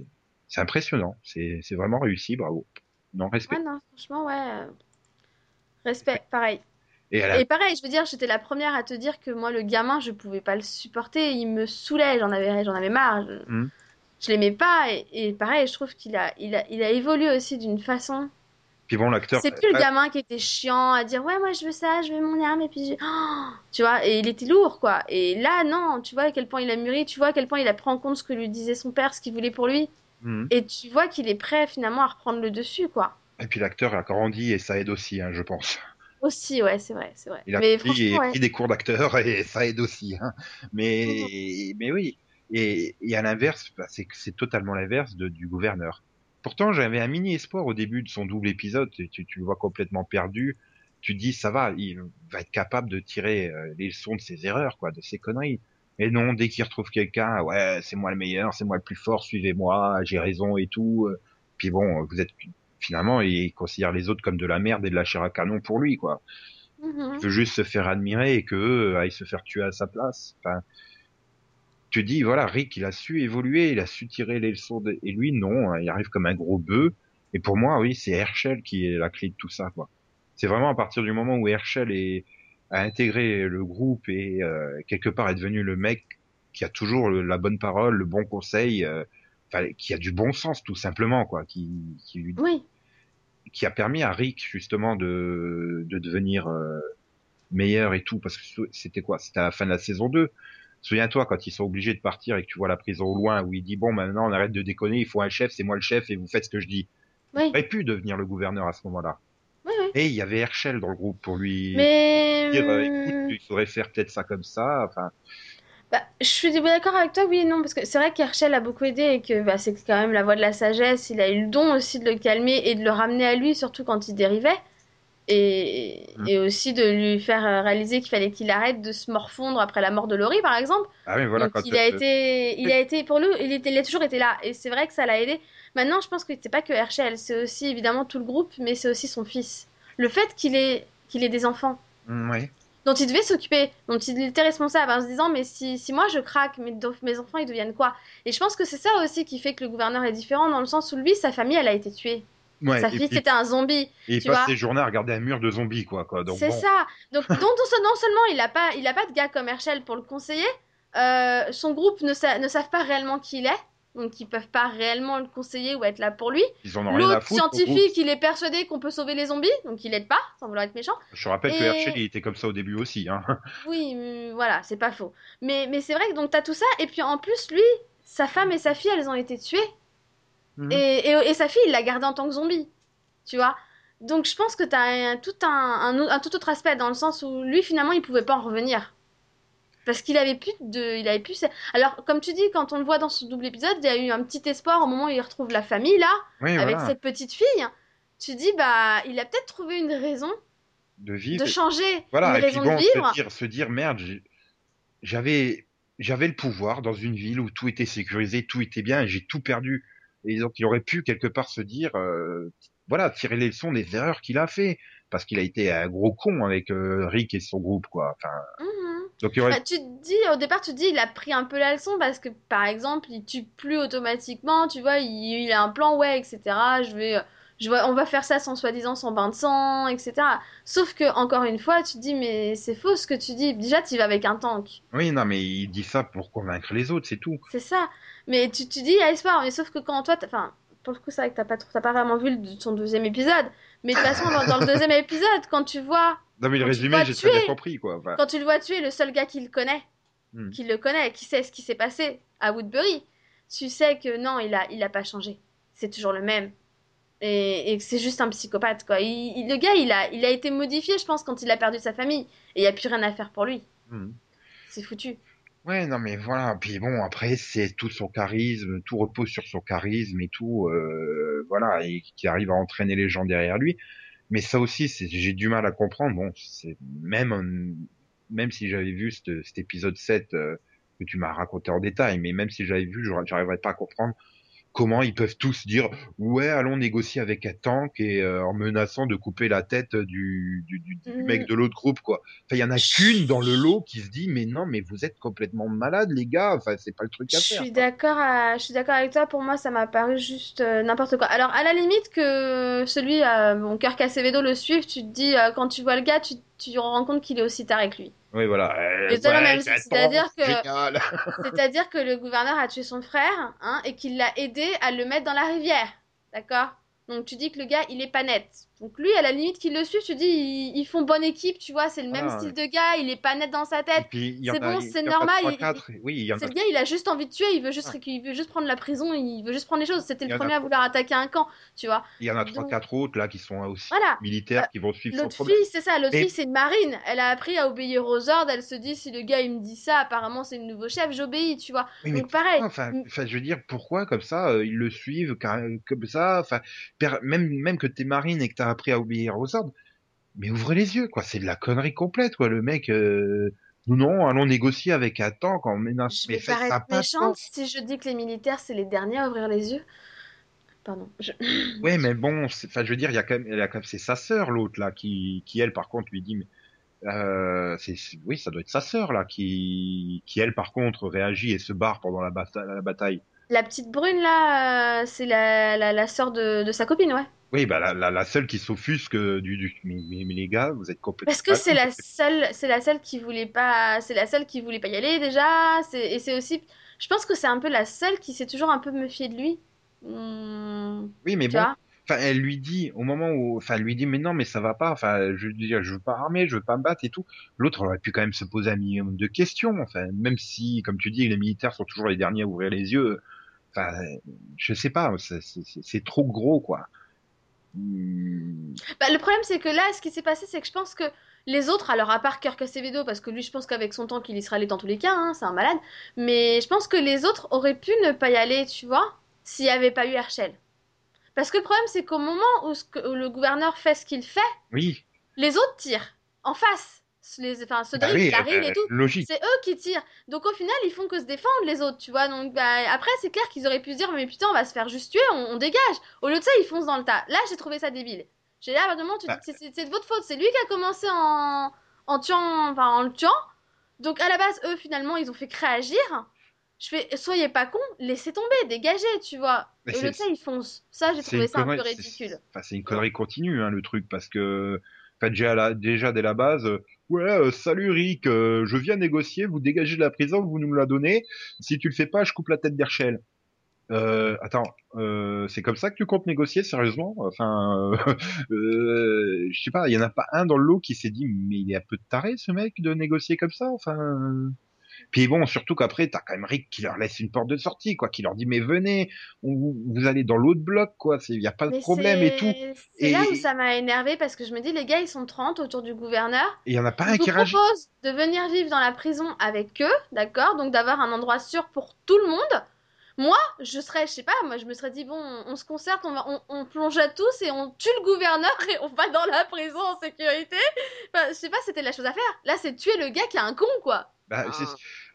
A: c'est impressionnant, c'est, c'est vraiment réussi, bravo. Non, respect.
B: Ouais, non, franchement, ouais. euh, Respect, pareil.
A: Et
B: pareil, je veux dire, j'étais la première à te dire que moi, le gamin, je pouvais pas le supporter. Il me saoulait, j'en avais, j'en avais marre. Je, je l'aimais pas. Et, et pareil, je trouve qu'il a, il a, il a évolué aussi d'une façon.
A: Puis bon, l'acteur,
B: C'est plus le gamin qui était chiant à dire ouais moi je veux ça, je veux mon arme et puis je... Oh tu vois et il était lourd quoi. Et là non, tu vois à quel point il a mûri, tu vois à quel point il a pris en compte ce que lui disait son père, ce qu'il voulait pour lui
A: Mhm.
B: et tu vois qu'il est prêt finalement à reprendre le dessus quoi.
A: Et puis l'acteur a grandi et ça aide aussi, hein, je pense.
B: Aussi ouais, c'est vrai, c'est vrai.
A: Il a
B: Mais
A: pris, et
B: franchement ouais.
A: pris des cours d'acteur et ça aide aussi. Hein. Mais, mais oui. Et, et à l'inverse, bah, c'est totalement l'inverse du gouverneur. Pourtant, j'avais un mini espoir au début de son double épisode. Tu, tu, tu le vois complètement perdu. Tu te dis, ça va, il va être capable de tirer euh, les leçons de ses erreurs, quoi, de ses conneries. Mais non, dès qu'il retrouve quelqu'un, ouais, c'est moi le meilleur, c'est moi le plus fort, suivez-moi, j'ai raison et tout. Puis bon, vous êtes finalement, il considère les autres comme de la merde et de la chair à canon pour lui, quoi
B: Mhm.
A: il veut juste se faire admirer et que eux aillent se faire tuer à sa place. Enfin, tu dis voilà, Rick, il a su évoluer, il a su tirer les leçons de... et lui non, hein, il arrive comme un gros bœuf. Et pour moi, oui, c'est Herschel qui est la clé de tout ça, quoi. C'est vraiment à partir du moment où Herschel est a intégré le groupe et euh, quelque part est devenu le mec qui a toujours le- la bonne parole, le bon conseil, euh, qui a du bon sens tout simplement, quoi, qui, qui lui
B: Oui.
A: qui a permis à Rick justement de, de devenir euh, meilleur et tout, parce que c'était quoi? C'était à la fin de la saison 2. Souviens-toi quand ils sont obligés de partir et que tu vois la prison au loin où il dit bon maintenant on arrête de déconner, il faut un chef, c'est moi le chef et vous faites ce que je dis.
B: Oui.
A: Il aurait pu devenir le gouverneur à ce moment-là.
B: Oui, oui.
A: Et il y avait Herschel dans le groupe pour lui
B: Mais
A: dire euh,
B: hum,
A: écoute, il faudrait faire peut-être ça comme ça. Enfin,
B: Bah, je suis d'accord avec toi, oui et non, parce que c'est vrai qu'Herschel a beaucoup aidé et que bah, c'est quand même la voix de la sagesse. Il a eu le don aussi de le calmer et de le ramener à lui, surtout quand il dérivait. Et,
A: Mm.
B: et aussi de lui faire euh, réaliser qu'il fallait qu'il arrête de se morfondre après la mort de Laurie, par exemple.
A: ah oui voilà
B: Donc,
A: quand
B: il a été, il a été pour lui, il, était, il a toujours été là. Et c'est vrai que ça l'a aidé. Maintenant, je pense que c'est pas que Herschel, c'est aussi évidemment tout le groupe, mais c'est aussi son fils. Le fait qu'il ait, qu'il ait des enfants
A: mm, ouais.
B: dont il devait s'occuper, dont il était responsable en se disant mais si, si moi je craque, mes, mes enfants ils deviennent quoi? Et je pense que c'est ça aussi qui fait que le gouverneur est différent dans le sens où lui, sa famille elle a été tuée.
A: Ouais,
B: sa fille c'était un zombie.
A: et il
B: tu
A: passe
B: vois.
A: ses journées à regarder un mur de zombies quoi
B: C'est
A: bon.
B: ça. Donc donc, non seulement il a pas, il a pas de gars comme Herschel pour le conseiller, euh, son groupe ne, sa- ne savent pas réellement qui il est. Donc ils peuvent pas réellement le conseiller ou être là pour lui.
A: Ils en ont rien à
B: L'autre scientifique, il est persuadé qu'on peut sauver les zombies, donc il aide pas, sans vouloir être méchant.
A: Je rappelle que Herschel il était comme ça au début aussi. Hein.
B: Oui, hum, voilà, c'est pas faux. Mais, mais c'est vrai que donc t'as tout ça, et puis en plus, lui, sa femme et sa fille, elles ont été tuées.
A: Mhm.
B: Et, et, et sa fille, il l'a gardée en tant que zombie. Tu vois Donc je pense que t'as un, tout un, un, au- un tout autre aspect, dans le sens où lui, finalement, il pouvait pas en revenir. Parce qu'il avait plus de. Il avait plus. Alors, comme tu dis, quand on le voit dans ce double épisode, il y a eu un petit espoir au moment où il retrouve la famille, là,
A: Oui,
B: avec
A: voilà.
B: cette petite fille. Tu dis, bah, il a peut-être trouvé une raison
A: De vivre.
B: de changer,
A: Voilà,
B: une
A: et puis
B: raison
A: bon,
B: de vivre.
A: se dire, se dire merde, j'avais, j'avais le pouvoir dans une ville où tout était sécurisé, tout était bien, et j'ai tout perdu. Et donc, il aurait pu quelque part se dire, euh, voilà, tirer les leçons des erreurs qu'il a fait. parce qu'il a été un gros con avec euh, Rick et son groupe, quoi. Enfin,
B: Mhm.
A: donc il aurait...
B: Bah, tu te dis, au départ, tu te dis, il a pris un peu la leçon parce que, par exemple, il tue plus automatiquement, tu vois, il, il a un plan, ouais, etc. Je vais, euh, je vois, on va faire ça sans soi-disant sans bain de sang, etc. Sauf que, encore une fois, tu te dis, mais c'est faux ce que tu dis. Déjà, tu vas avec un tank.
A: Oui, non, mais il dit ça pour convaincre les autres, c'est tout.
B: C'est ça. Mais tu te dis, a espoir. Mais sauf que quand toi, enfin, pour le coup, c'est vrai que t'as pas, trop- pas vraiment vu le- son deuxième épisode. Mais de toute façon, dans, dans le deuxième épisode, quand tu vois
A: Non, mais le
B: tu
A: résumé, j'ai très bien compris, quoi. Enfin,
B: Quand tu le vois tuer le seul gars qui le connaît,
A: Hmm.
B: qui le connaît, qui sait ce qui s'est passé à Woodbury, tu sais que non, il a, il a pas changé. C'est toujours le même. Et, et que c'est juste un psychopathe, quoi. Il- il- le gars, il a, il a été modifié, je pense, quand il a perdu sa famille. Et il n'y a plus rien à faire pour lui.
A: hmm.
B: C'est foutu.
A: Ouais, non, mais voilà. Puis bon, après, c'est tout son charisme, tout repose sur son charisme et tout, euh, voilà, et qui arrive à entraîner les gens derrière lui. Mais ça aussi, j'ai du mal à comprendre. Bon, c'est même, même si j'avais vu cet, cet épisode 7 euh, que tu m'as raconté en détail, mais même si j'avais vu, j'arriverais pas à comprendre comment ils peuvent tous dire ouais, allons négocier avec un tank et euh, en menaçant de couper la tête du, du, du, du
B: Mm.
A: mec de l'autre groupe, quoi. Enfin, il y en a qu'une dans le lot qui se dit mais non, mais vous êtes complètement malade, les gars. Enfin, c'est pas le truc
B: Je
A: à faire.
B: suis d'accord à- je suis d'accord avec toi. Pour moi, ça m'a paru juste euh, n'importe quoi. Alors, à la limite que celui, euh, mon cœur Cassevedo le suive, tu te dis, euh, quand tu vois le gars, tu, tu te rends compte qu'il est aussi taré que lui.
A: Oui, voilà. Euh, ouais,
B: c'est-à-dire que-. C'est-à-dire que le gouverneur a tué son frère, hein, et qu'il l'a aidé à le mettre dans la rivière. D'accord? Donc tu dis que le gars, il est pas net. Donc lui, à la limite qu'il le suit, tu dis, ils, ils font bonne équipe, tu vois, c'est le même
A: Voilà,
B: style de gars, il est pas net dans sa tête. C'est
A: a-
B: bon, c'est normal, il-.
A: Oui,
B: C'est le gars, il a juste envie de tuer, il veut juste,
A: Ah.
B: il veut juste prendre la prison, il veut juste prendre les choses. C'était le premier à vouloir attaquer un camp, tu vois.
A: Il y en a trois, quatre autres là qui sont aussi
B: Voilà.
A: militaires
B: Euh,
A: qui vont suivre
B: L'autre fille, c'est ça, l'autre
A: Et-
B: fille, c'est une marine. Elle a appris à obéir aux ordres, elle se dit, si le gars, il me dit ça, apparemment, c'est le nouveau chef, j'obéis, tu vois.
A: Oui,
B: Donc pareil.
A: Enfin,
B: Mm.
A: enfin, je veux dire, pourquoi comme ça euh, ils le suivent comme ça Enfin, même même que t'es marine et que t'as appris à obéir aux ordres, mais ouvrez les yeux, quoi. C'est de la connerie complète, quoi. Le mec, euh, non, non, allons négocier avec un tank en menace.
B: Je vais paraître méchante si je dis que les militaires, c'est les derniers à ouvrir les yeux. Pardon. Je...
A: Ouais, mais bon, c'est- enfin, je veux dire, il y a quand même, même- c'est sa sœur l'autre là qui, qui elle par contre lui dit, mais euh, oui, ça doit être sa sœur là qui, qui elle par contre réagit et se barre pendant la, bata- la bataille.
B: La petite brune, là, euh, c'est la, la, la sœur de, de sa copine, ouais.
A: Oui, bah la, la, la seule qui s'offusque du, du mais, les gars, vous êtes complètement.
B: Parce que c'est la seule, c'est la seule qui voulait pas, c'est la seule qui voulait pas y aller déjà. Et c'est aussi, je pense que c'est un peu la seule qui s'est toujours un peu méfiée de lui. Hmm,
A: Oui, mais bon, enfin, elle lui dit au moment où, enfin, elle lui dit, mais non, mais ça va pas. Enfin, je veux dire, je veux pas armer, je veux pas me battre et tout. L'autre aurait pu quand même se poser un minimum de questions. Enfin, même si, comme tu dis, les militaires sont toujours les derniers à ouvrir les yeux. Enfin, je sais pas, c'est- trop gros, quoi. Hmm,
B: Bah, le problème, c'est que là, ce qui s'est passé, c'est que je pense que les autres, alors à part Kirk Acevedo, parce que lui, je pense qu'avec son temps, qu'il y serait allé dans tous les cas, hein, c'est un malade, mais je pense que les autres auraient pu ne pas y aller, tu vois, s'il n'y avait pas eu Herschel. Parce que le problème, c'est qu'au moment où, ce que- où le gouverneur fait ce qu'il fait,
A: Oui,
B: les autres tirent en face. Les, enfin, de
A: bah oui,
B: Daryl
A: euh,
B: et tout.
A: logique.
B: C'est eux qui tirent. Donc au final, ils font que se défendre les autres, tu vois. Donc bah, après, c'est clair qu'ils auraient pu se dire, mais putain, on va se faire juste tuer, on, on dégage. Au lieu de ça, ils foncent dans le tas. Là, j'ai trouvé ça débile. J'ai là, à un moment, tu
A: Bah.
B: dis, c'est- de votre faute. C'est lui qui a commencé en, en tuant, enfin, en le tuant. Donc à la base, eux, finalement, ils ont fait réagir. Je fais, soyez pas cons, laissez tomber, dégagez, tu vois.
A: Mais
B: Au lieu de
A: c'est-
B: ça, ils foncent. Ça, j'ai trouvé ça un peu ridicule.
A: c'est- Enfin, c'est une connerie continue, hein, le truc, parce que, enfin, déjà, la- déjà dès la base, euh, ouais, euh, salut Rick, euh, je viens négocier, vous dégagez de la prison, vous nous la donnez. Si tu le fais pas, je coupe la tête d'Herschel. Attends, euh, c'est comme ça que tu comptes négocier, sérieusement? Enfin, euh, je sais pas, il y en a pas un dans le lot qui s'est dit, mais il est un peu taré ce mec de négocier comme ça? Enfin. Puis bon, surtout qu'après, t'as quand même Rick qui leur laisse une porte de sortie, quoi, qui leur dit, mais venez, on- vous, allez dans l'autre bloc, quoi. Il y a pas de
B: Mais
A: problème et tout.
B: c'est-
A: Et-
B: là où ça m'a énervé parce que je me dis, les gars, ils sont 30 autour du gouverneur.
A: Et il y en a pas un qui réagit.
B: propose de venir vivre dans la prison avec eux, d'accord Donc d'avoir un endroit sûr pour tout le monde. Moi, je serais, je sais pas, moi je me serais dit, bon, on, on se concerte, on, va, on, on plonge à tous et on tue le gouverneur et on va dans la prison en sécurité. Enfin, je sais pas, c'était la chose à faire. Là, c'est tuer le gars qui est un con, quoi.
A: Bah,
B: Ah.
A: c'est-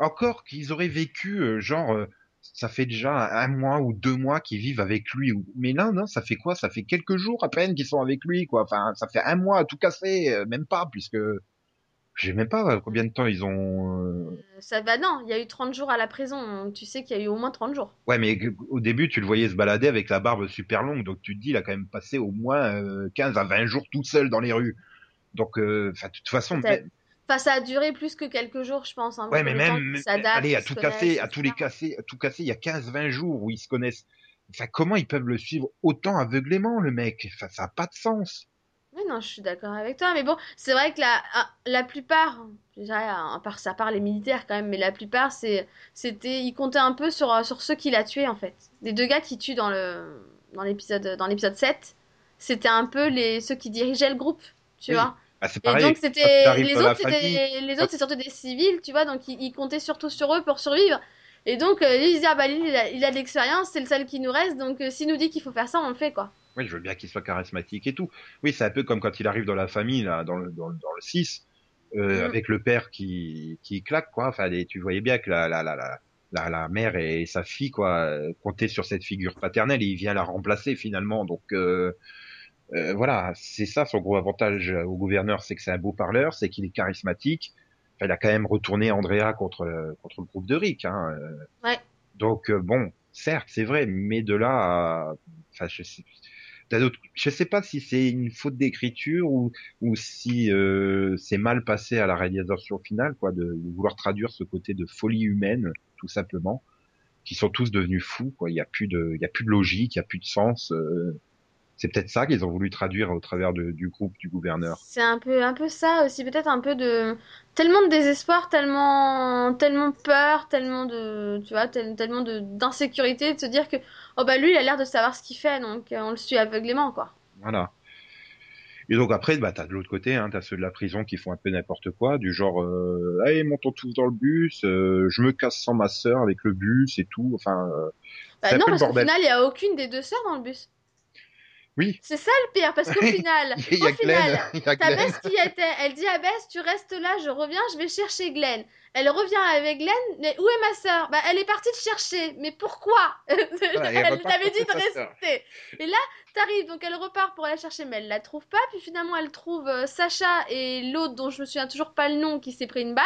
A: Encore qu'ils auraient vécu, euh, genre, euh, ça fait déjà un mois ou deux mois qu'ils vivent avec lui. Mais là, non, ça fait quoi? Ça fait quelques jours à peine qu'ils sont avec lui, quoi. Enfin, ça fait un mois à tout casser, euh, même pas, puisque je sais même pas combien de temps ils ont. Euh,
B: Ça va, non, il y a eu 30 jours à la prison. Tu sais qu'il y a eu au moins 30 jours.
A: Ouais, mais au début, tu le voyais se balader avec la barbe super longue, donc tu te dis, il a quand même passé au moins 15 à 20 jours tout seul dans les rues. Donc, enfin, de toute façon,
B: Enfin, ça a duré plus que quelques jours, je pense. Hein,
A: ouais, mais même, allez, à tout casser, à tous les casser, à tout casser, il y a 15-20 jours où ils se connaissent. Enfin, comment ils peuvent le suivre autant aveuglément, le mec? Enfin, ça n'a pas de sens.
B: Oui, non, je suis d'accord avec toi. Mais bon, c'est vrai que la, ah, la plupart, je dirais, à part, ça part les militaires quand même, mais la plupart, c'est, c'était, ils comptaient un peu sur, sur ceux qu'il a tués, en fait. Les deux gars qui tuent dans le, dans l'épisode, dans l'épisode 7, c'était un peu les, ceux qui dirigeaient le groupe, tu vois.
A: Ah, c'est pareil.
B: Et donc c'était les autres, c'était les autres, c'est surtout des civils, tu vois, donc ils, comptaient surtout sur eux pour survivre. Et donc euh, ils disaient ah bah lui il a, il a de l'expérience, c'est le seul qui nous reste, donc euh, s'il nous dit qu'il faut faire ça, on le fait quoi.
A: Oui, je veux bien qu'il soit charismatique et tout. Oui, c'est un peu comme quand il arrive dans la famille là, dans le dans, le, dans le 6, euh, mm. avec le père qui qui claque quoi. Enfin, tu voyais bien que la la la la la, la mère et sa fille quoi comptaient sur cette figure paternelle et il vient la remplacer finalement. Donc euh, euh, voilà, c'est ça son gros avantage au gouverneur, c'est que c'est un beau parleur, c'est qu'il est charismatique. Enfin, il a quand même retourné Andrea contre contre le groupe de Rick. Hein.
B: Euh. Ouais.
A: Donc euh, bon, certes, c'est vrai, mais de là, à... enfin, je sais, je sais pas si c'est une faute d'écriture ou si euh, c'est mal passé à la réalisation finale, quoi, de, vouloir traduire ce côté de folie humaine, tout simplement, qui sont tous devenus fous, quoi. Il y a plus de, il y a plus de logique, il y a plus de sens. Euh, c'est peut-être ça qu'ils ont voulu traduire au travers du groupe du gouverneur.
B: C'est un peu, un peu ça aussi, peut-être un peu de tellement de désespoir, tellement, tellement peur, tellement de, tu vois, tellement de d'insécurité de se dire que oh bah lui il a l'air de savoir ce qu'il fait, donc euh, on le suit aveuglément quoi.
A: Voilà. Et donc après, bah t'as de l'autre côté, hein, t'as ceux de la prison qui font un peu n'importe quoi, du genre, euh, allez montons tous dans le bus, euh, je me casse sans ma sœur avec le bus et tout, enfin. Euh,
B: bah non, parce qu'au final il y a aucune des deux sœurs dans le bus.
A: Oui.
B: C'est ça le pire, parce qu'au final, au final, t'as Bess qui était. Elle dit à Bess, tu restes là, je reviens, je vais chercher Glenn. Elle revient avec Glenn, mais où est ma sœur? Bah, elle est partie te chercher. Mais pourquoi? Elle t'avait dit de rester. Et là, t'arrives, donc elle repart pour aller chercher, mais elle la trouve pas. Puis finalement, elle trouve euh, Sacha et l'autre dont je me souviens toujours pas le nom qui s'est pris une balle.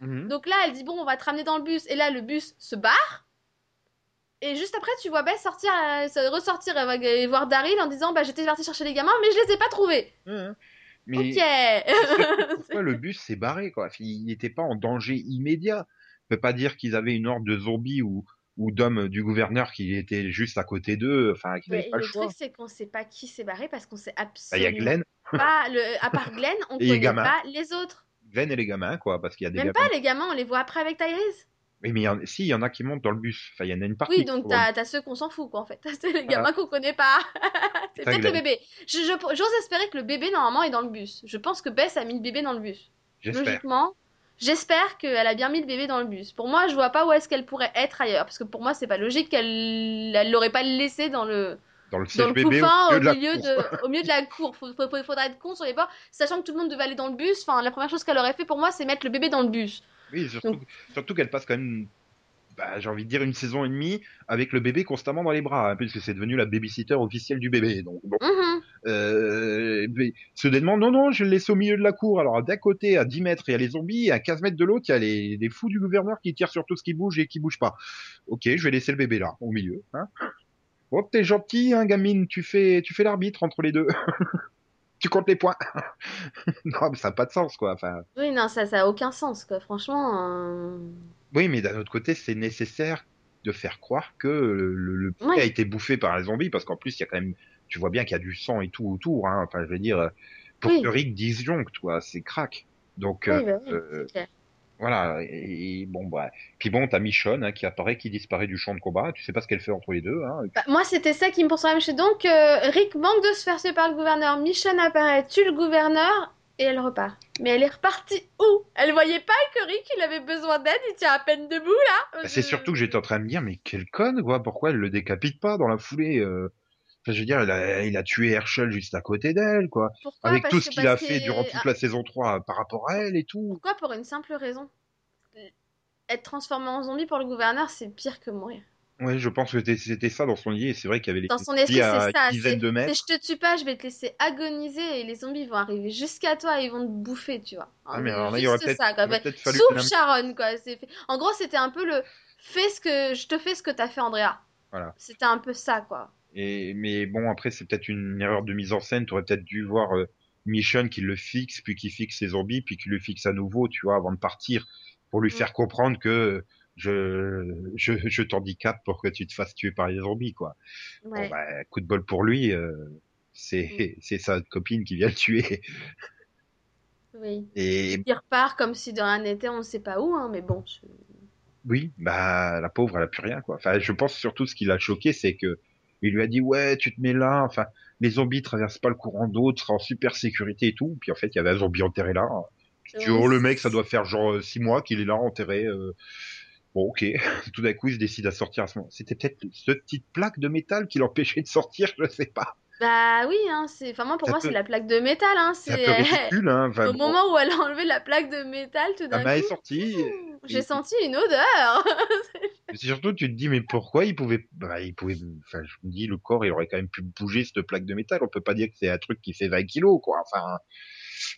B: Mhm. Donc là, elle dit bon, on va te ramener dans le bus. Et là, le bus se barre. Et juste après, tu vois Bess sortir, euh, ressortir et voir Daryl en disant bah j'étais parti chercher les gamins, mais je les ai pas trouvés.
A: Mais
B: ok.
A: pourquoi le bus s'est barré quoi? Il n'était pas en danger immédiat. On peut pas dire qu'ils avaient une horde de zombies ou ou d'hommes du gouverneur qui était juste à côté d'eux, enfin qui n'avaient pas le,
B: choix. Le truc c'est qu'on sait pas qui s'est barré parce qu'on sait absolument.
A: Il y a Glenn.
B: Pas le, à part Glenn, on connaît pas les autres.
A: Glenn et les gamins quoi, parce qu'il y a des.
B: Même pas les gamins, on les voit après avec Tyrese.
A: Oui, mais si, il y en a qui montent dans le bus. Enfin, il y en a une partie.
B: Oui, donc t'as as ceux qu'on s'en fout, quoi, en fait. C'est les gamins qu'on connaît pas. c'est peut-être le bébé. J'ose je, espérer que le bébé, normalement, est dans le bus. Je pense que Bess a mis le bébé dans le bus. Logiquement. J'espère qu'elle a bien mis le bébé dans le bus. Pour moi, je vois pas où est-ce qu'elle pourrait être ailleurs. Parce que pour moi, c'est pas logique qu'elle elle l'aurait pas laissé dans le.
A: Dans le, dans le bébé au,
B: milieu, de, au milieu de la cour. Il faudrait être con sur les bords. Sachant que tout le monde devait aller dans le bus. Enfin, la première chose qu'elle aurait fait pour moi, c'est mettre le bébé dans le bus.
A: Oui, surtout, surtout qu'elle passe quand même bah, j'ai envie de dire une saison et demie avec le bébé constamment dans les bras, hein, puisque c'est devenu la babysitter officielle du bébé. Donc, bon.
B: Mm-hmm.
A: euh, soudainement, non, non, je le laisse au milieu de la cour. Alors, d'un côté, à 10 mètres, il y a les zombies, et à 15 mètres de l'autre, il y a les, les, fous du gouverneur qui tirent sur tout ce qui bouge et qui bouge pas. Ok, je vais laisser le bébé là, au milieu. Hein. Oh, t'es gentil, hein, gamine, tu fais, tu fais l'arbitre entre les deux. tu comptes les points. non, mais ça n'a pas de sens, quoi. Enfin...
B: Oui, non, ça n'a aucun sens, quoi. Franchement. Euh,
A: oui, mais d'un autre côté, c'est nécessaire de faire croire que le, le a été bouffé par les zombies, parce qu'en plus, il y a quand même, tu vois bien qu'il y a du sang et tout autour. Hein. Enfin, je veux dire, pour que Rick disjoncte, toi, c'est crack. Donc,
B: oui, bah euh,
A: voilà. Et, bon, bah, puis bon, t'as Michonne hein, qui apparaît, qui disparaît du champ de combat. Tu sais pas ce qu'elle fait entre les deux. Hein.
B: Bah, moi, c'était ça qui me pensait. Donc, euh, Rick manque de se faire tuer par le gouverneur. Michonne apparaît, tue le gouverneur et elle repart. Mais elle est repartie où? Elle voyait pas que Rick il avait besoin d'aide, il tient à peine debout là.
A: Bah, c'est surtout que j'étais en train de me dire mais quelle conne quoi, pourquoi elle le décapite pas dans la foulée euh... Enfin, je veux dire, il a, il a tué Herschel juste à côté d'elle, quoi.
B: Pourquoi
A: Avec tout ce qu'il a fait durant toute la saison 3 par rapport à elle et tout.
B: Pourquoi Pour une simple raison. Être transformé en zombie pour le gouverneur, c'est pire que mourir.
A: Ouais, je pense que c'était ça dans son lit, c'est vrai qu'il y avait les
B: Dans son esprit, c'est ça.
A: dizaine
B: C'est
A: de mètres.
B: je te tue pas, je vais te laisser agoniser et les zombies vont arriver jusqu'à toi et ils vont te bouffer, tu vois.
A: Ah, mais alors là, il aurait peut-être
B: quoi.
A: aurait peut-être fallu
B: Souffle
A: finalement.
B: Sharon, quoi. En gros, c'était un peu le fais ce que je te fais ce que t'as fait, Andrea.
A: Voilà.
B: C'était un peu ça, quoi.
A: Et, mais bon, après, c'est peut-être une erreur de mise en scène. Tu aurais peut-être dû voir euh, Michonne qui le fixe, puis qui fixe ses zombies, puis qui le fixe à nouveau, tu vois, avant de partir, pour lui
B: Mm.
A: faire comprendre que je, je, je t'handicape pour que tu te fasses tuer par les zombies, quoi. Bon,
B: Ouais.
A: bah, coup de bol pour lui, euh,
B: Mm.
A: c'est, c'est sa copine qui vient le tuer.
B: Oui.
A: Et
B: Il repart comme si de rien n'était, on sait pas où, hein, mais bon. je-
A: oui, bah, la pauvre, elle a plus rien, quoi. Enfin, je pense surtout ce qui l'a choqué, c'est que il lui a dit, ouais, tu te mets là, enfin, les zombies traversent pas le courant d'eau, tu seras en super sécurité et tout. Puis en fait, il y avait un zombie enterré là. Tu
B: Oui,
A: vois, le mec, ça doit faire genre euh, six mois qu'il est là enterré. euh, Bon, ok. Tout d'un coup, il se décide à sortir à ce moment. C'était peut-être cette petite plaque de métal qui l'empêchait de sortir, je sais pas.
B: Bah oui, hein, c'est. Enfin, moi, pour
A: Ça
B: moi,
A: peut-
B: c'est la plaque de métal, hein.
A: C'est ridicule, hein.
B: Au
A: bon,
B: moment où elle a enlevé la plaque de métal, tout
A: la
B: d'un
A: est
B: coup,
A: sortie.
B: j'ai
A: et-
B: senti une odeur.
A: et surtout, tu te dis, mais pourquoi il pouvait, bah, il pouvait, enfin, je me dis, le corps, il aurait quand même pu bouger cette plaque de métal. On peut pas dire que c'est un truc qui fait 20 kilos, quoi. Enfin,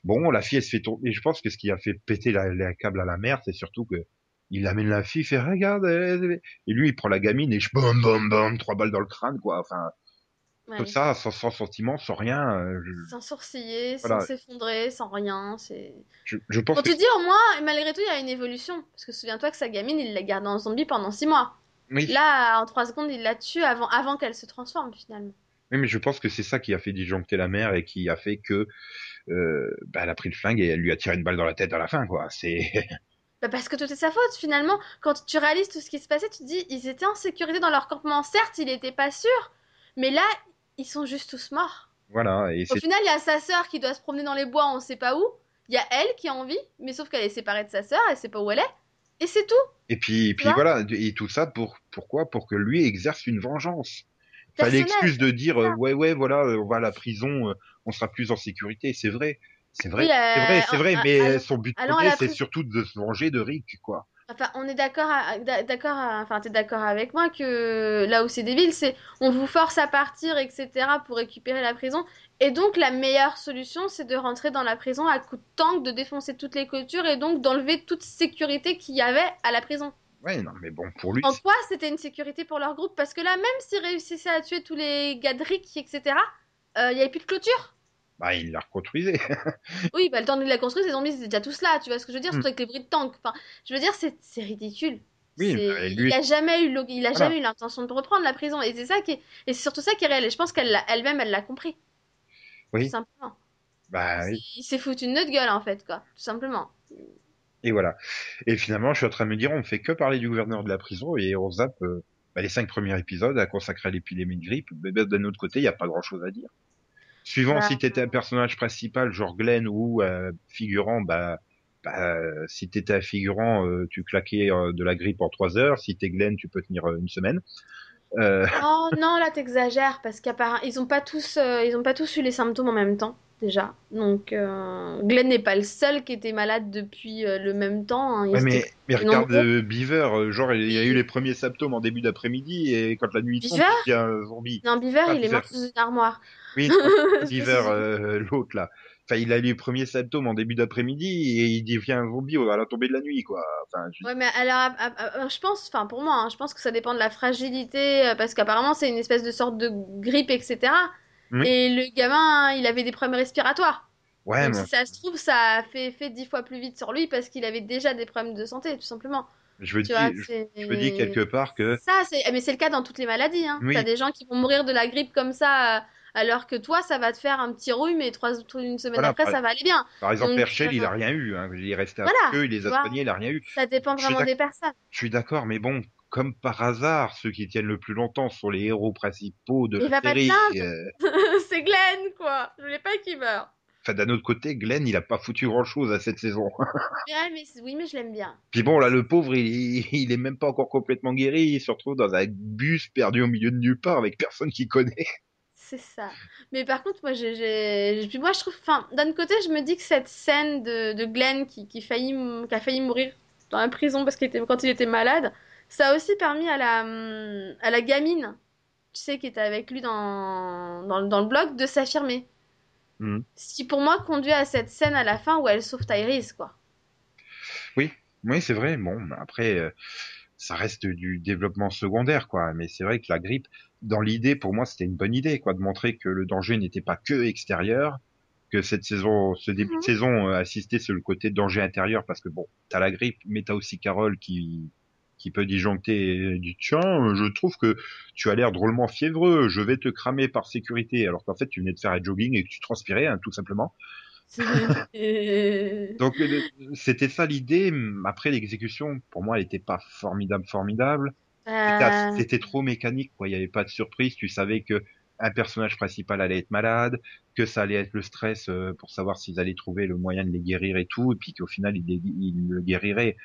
A: bon, la fille, elle se fait tourner. Je pense que ce qui a fait péter la, câble à la mère, c'est surtout que il amène la fille, il fait, regarde, et lui, il prend la gamine et je bam, bam, bam, trois balles dans le crâne, quoi. Enfin,
B: Ouais.
A: comme ça, sans, sans sentiment, sans rien. euh, je,
B: Sans sourciller,
A: Voilà.
B: sans s'effondrer, sans rien. C'est.
A: je, je pense que
B: tu dis au moins, malgré tout, il y a une évolution. Parce que souviens-toi que sa gamine, il l'a gardée en zombie pendant 6 mois.
A: oui.
B: Là, en 3 secondes, il la tue avant, avant qu'elle se transforme finalement.
A: Oui, mais je pense que c'est ça qui a fait disjoncter la mère et qui a fait que euh, bah, elle a pris le flingue et elle lui a tiré une balle dans la tête à la fin, quoi. C'est
B: Bah parce que tout est sa faute finalement. Quand tu réalises tout ce qui se passait, tu te dis, ils étaient en sécurité dans leur campement. Certes, il était pas sûr. Mais là, ils sont juste tous morts.
A: voilà. Et
B: Au final, il y a sa sœur qui doit se promener dans les bois, on sait pas où. Il y a elle qui a envie, mais sauf qu'elle est séparée de sa sœur, elle sait pas où elle est. Et c'est tout.
A: et puis et puis voilà et tout ça pour pourquoi? Pour que lui exerce une vengeance. Enfin, l'excuse de dire euh, ouais ouais voilà on va à la prison, euh, on sera plus en sécurité. C'est vrai, c'est vrai,
B: Oui, euh,
A: c'est vrai, c'est vrai.
B: euh,
A: Mais son but premier c'est surtout de se venger de Rick, quoi.
B: Enfin, on est d'accord, d'accord, enfin, t'es d'accord avec moi que là où c'est débile, c'est on vous force à partir, etc. pour récupérer la prison. Et donc, la meilleure solution, c'est de rentrer dans la prison à coup de tank, de défoncer toutes les clôtures et donc d'enlever toute sécurité qu'il y avait à la prison.
A: Ouais non mais bon pour lui
B: En quoi c'était une sécurité pour leur groupe? Parce que là, même s'ils réussissaient à tuer tous les Rick, etc., euh, il y avait plus de clôture.
A: Bah il l'a reconstruisé.
B: Oui, bah, le temps de la construire, ces zombies, c'était déjà tous là, tu vois ce que je veux dire
A: Mm.
B: Surtout avec les bruits de tank. Enfin, je veux dire, c'est ridicule.
A: Oui, bah, lui-
B: Il a jamais eu, il a
A: Voilà.
B: jamais eu l'intention de reprendre la prison. Et c'est ça qui est... Et c'est surtout ça qui est réel. Et je pense qu'elle elle-même, elle l'a compris.
A: Oui.
B: Tout simplement.
A: Bah oui.
B: Il s'est foutu de notre gueule, en fait, quoi. Tout simplement.
A: Et voilà. Et finalement, je suis en train de me dire, on fait que parler du gouverneur de la prison et on zappe euh, bah, les cinq premiers épisodes à consacrer à l'épidémie de grippe. Mais ben, d'un autre côté, il n'y a pas grand-chose à dire. Suivant
B: Bah,
A: si t'étais un personnage principal, genre Glenn, ou euh, figurant, bah, bah si t'étais un figurant, euh, tu claquais euh, de la grippe en trois heures. Si t'es Glenn, tu peux tenir une semaine.
B: Oh non, là, t'exagères. Parce qu'apparemment, ils ont pas tous, ils ont pas tous eu les symptômes en même temps. Déjà. Donc, euh, Glenn n'est pas le seul qui était malade depuis euh, le même temps. hein.
A: Ouais, mais, mais regarde euh, Beaver, euh, genre il y a eu les premiers symptômes en début d'après-midi et quand la nuit tombe,
B: Beaver
A: il y a un zombie.
B: Non, Beaver,
A: Ah,
B: il est mort sous une armoire.
A: Oui, Beaver, euh, l'autre là. Enfin, il a eu les premiers symptômes en début d'après-midi et il devient un zombie à la tombée de la nuit, quoi. Enfin, je-
B: Ouais, mais alors, à- à- à- je pense, enfin pour moi, hein, je pense que ça dépend de la fragilité, euh, parce qu'apparemment c'est une espèce de sorte de grippe, etc.
A: Oui.
B: Et le gamin, il avait des problèmes respiratoires.
A: ouais,
B: Donc
A: mais
B: si ça se trouve, ça a fait, fait dix fois plus vite sur lui parce qu'il avait déjà des problèmes de santé, tout simplement.
A: je veux dire, je, quelque part que
B: Ça, c'est... Mais c'est le cas dans toutes les maladies. Hein.
A: Oui.
B: T'as des gens qui vont mourir de la grippe comme ça, alors que toi, ça va te faire un petit rhume et trois, une semaine
A: Voilà,
B: après,
A: par-
B: ça va aller bien.
A: Par exemple,
B: Donc,
A: Herschel, il a
B: euh,
A: rien eu. Hein. Il est resté
B: voilà,
A: avec eux, il les a soignés, il a rien eu.
B: Ça dépend vraiment des personnes.
A: Je suis d'accord, mais bon, comme par hasard, ceux qui tiennent le plus longtemps sont les héros principaux de
B: Il va
A: la série. Euh,
B: c'est Glenn, quoi. Je voulais pas qu'il meure.
A: Enfin, d'un autre côté, Glenn, il a pas foutu grand-chose à cette saison.
B: Ouais, mais oui, mais je l'aime bien.
A: Puis bon, là, le pauvre, il, il est même pas encore complètement guéri. Il se retrouve dans un bus perdu au milieu de nulle part avec personne qui connaît.
B: C'est ça. Mais par contre, moi, j'ai, moi, je trouve, enfin, d'un côté, je me dis que cette scène de, de Glenn qui, qui, faillit, mou- qui a failli mourir dans la prison parce qu'il était, quand il était malade, Ça a aussi permis à la, hum, à la gamine, tu sais, qui était avec lui dans, dans, dans le blog, de s'affirmer.
A: Mhm.
B: Ce qui pour moi conduit à cette scène à la fin où elle sauve Tyrese, quoi.
A: Oui, oui, c'est vrai. Bon, après, euh, ça reste du développement secondaire, quoi. Mais c'est vrai que la grippe, dans l'idée, pour moi, c'était une bonne idée, quoi, de montrer que le danger n'était pas que extérieur, que cette saison, ce début de
B: Mhm.
A: saison euh, assistait sur le côté danger intérieur, parce que bon, t'as la grippe, mais t'as aussi Carole qui qui peut disjoncter et dit tiens, euh, je trouve que tu as l'air drôlement fiévreux, je vais te cramer par sécurité, alors qu'en fait tu venais de faire un jogging et que tu transpirais, hein, tout simplement.
B: Euh,
A: Donc euh, c'était ça l'idée. Après l'exécution, pour moi, elle était pas formidable, formidable. C'était
B: euh,
A: c'était trop mécanique, quoi. Il y avait pas de surprise. Tu savais que un personnage principal allait être malade, que ça allait être le stress euh, pour savoir s'ils allaient trouver le moyen de les guérir et tout, et puis qu'au final ils, les- ils le guériraient.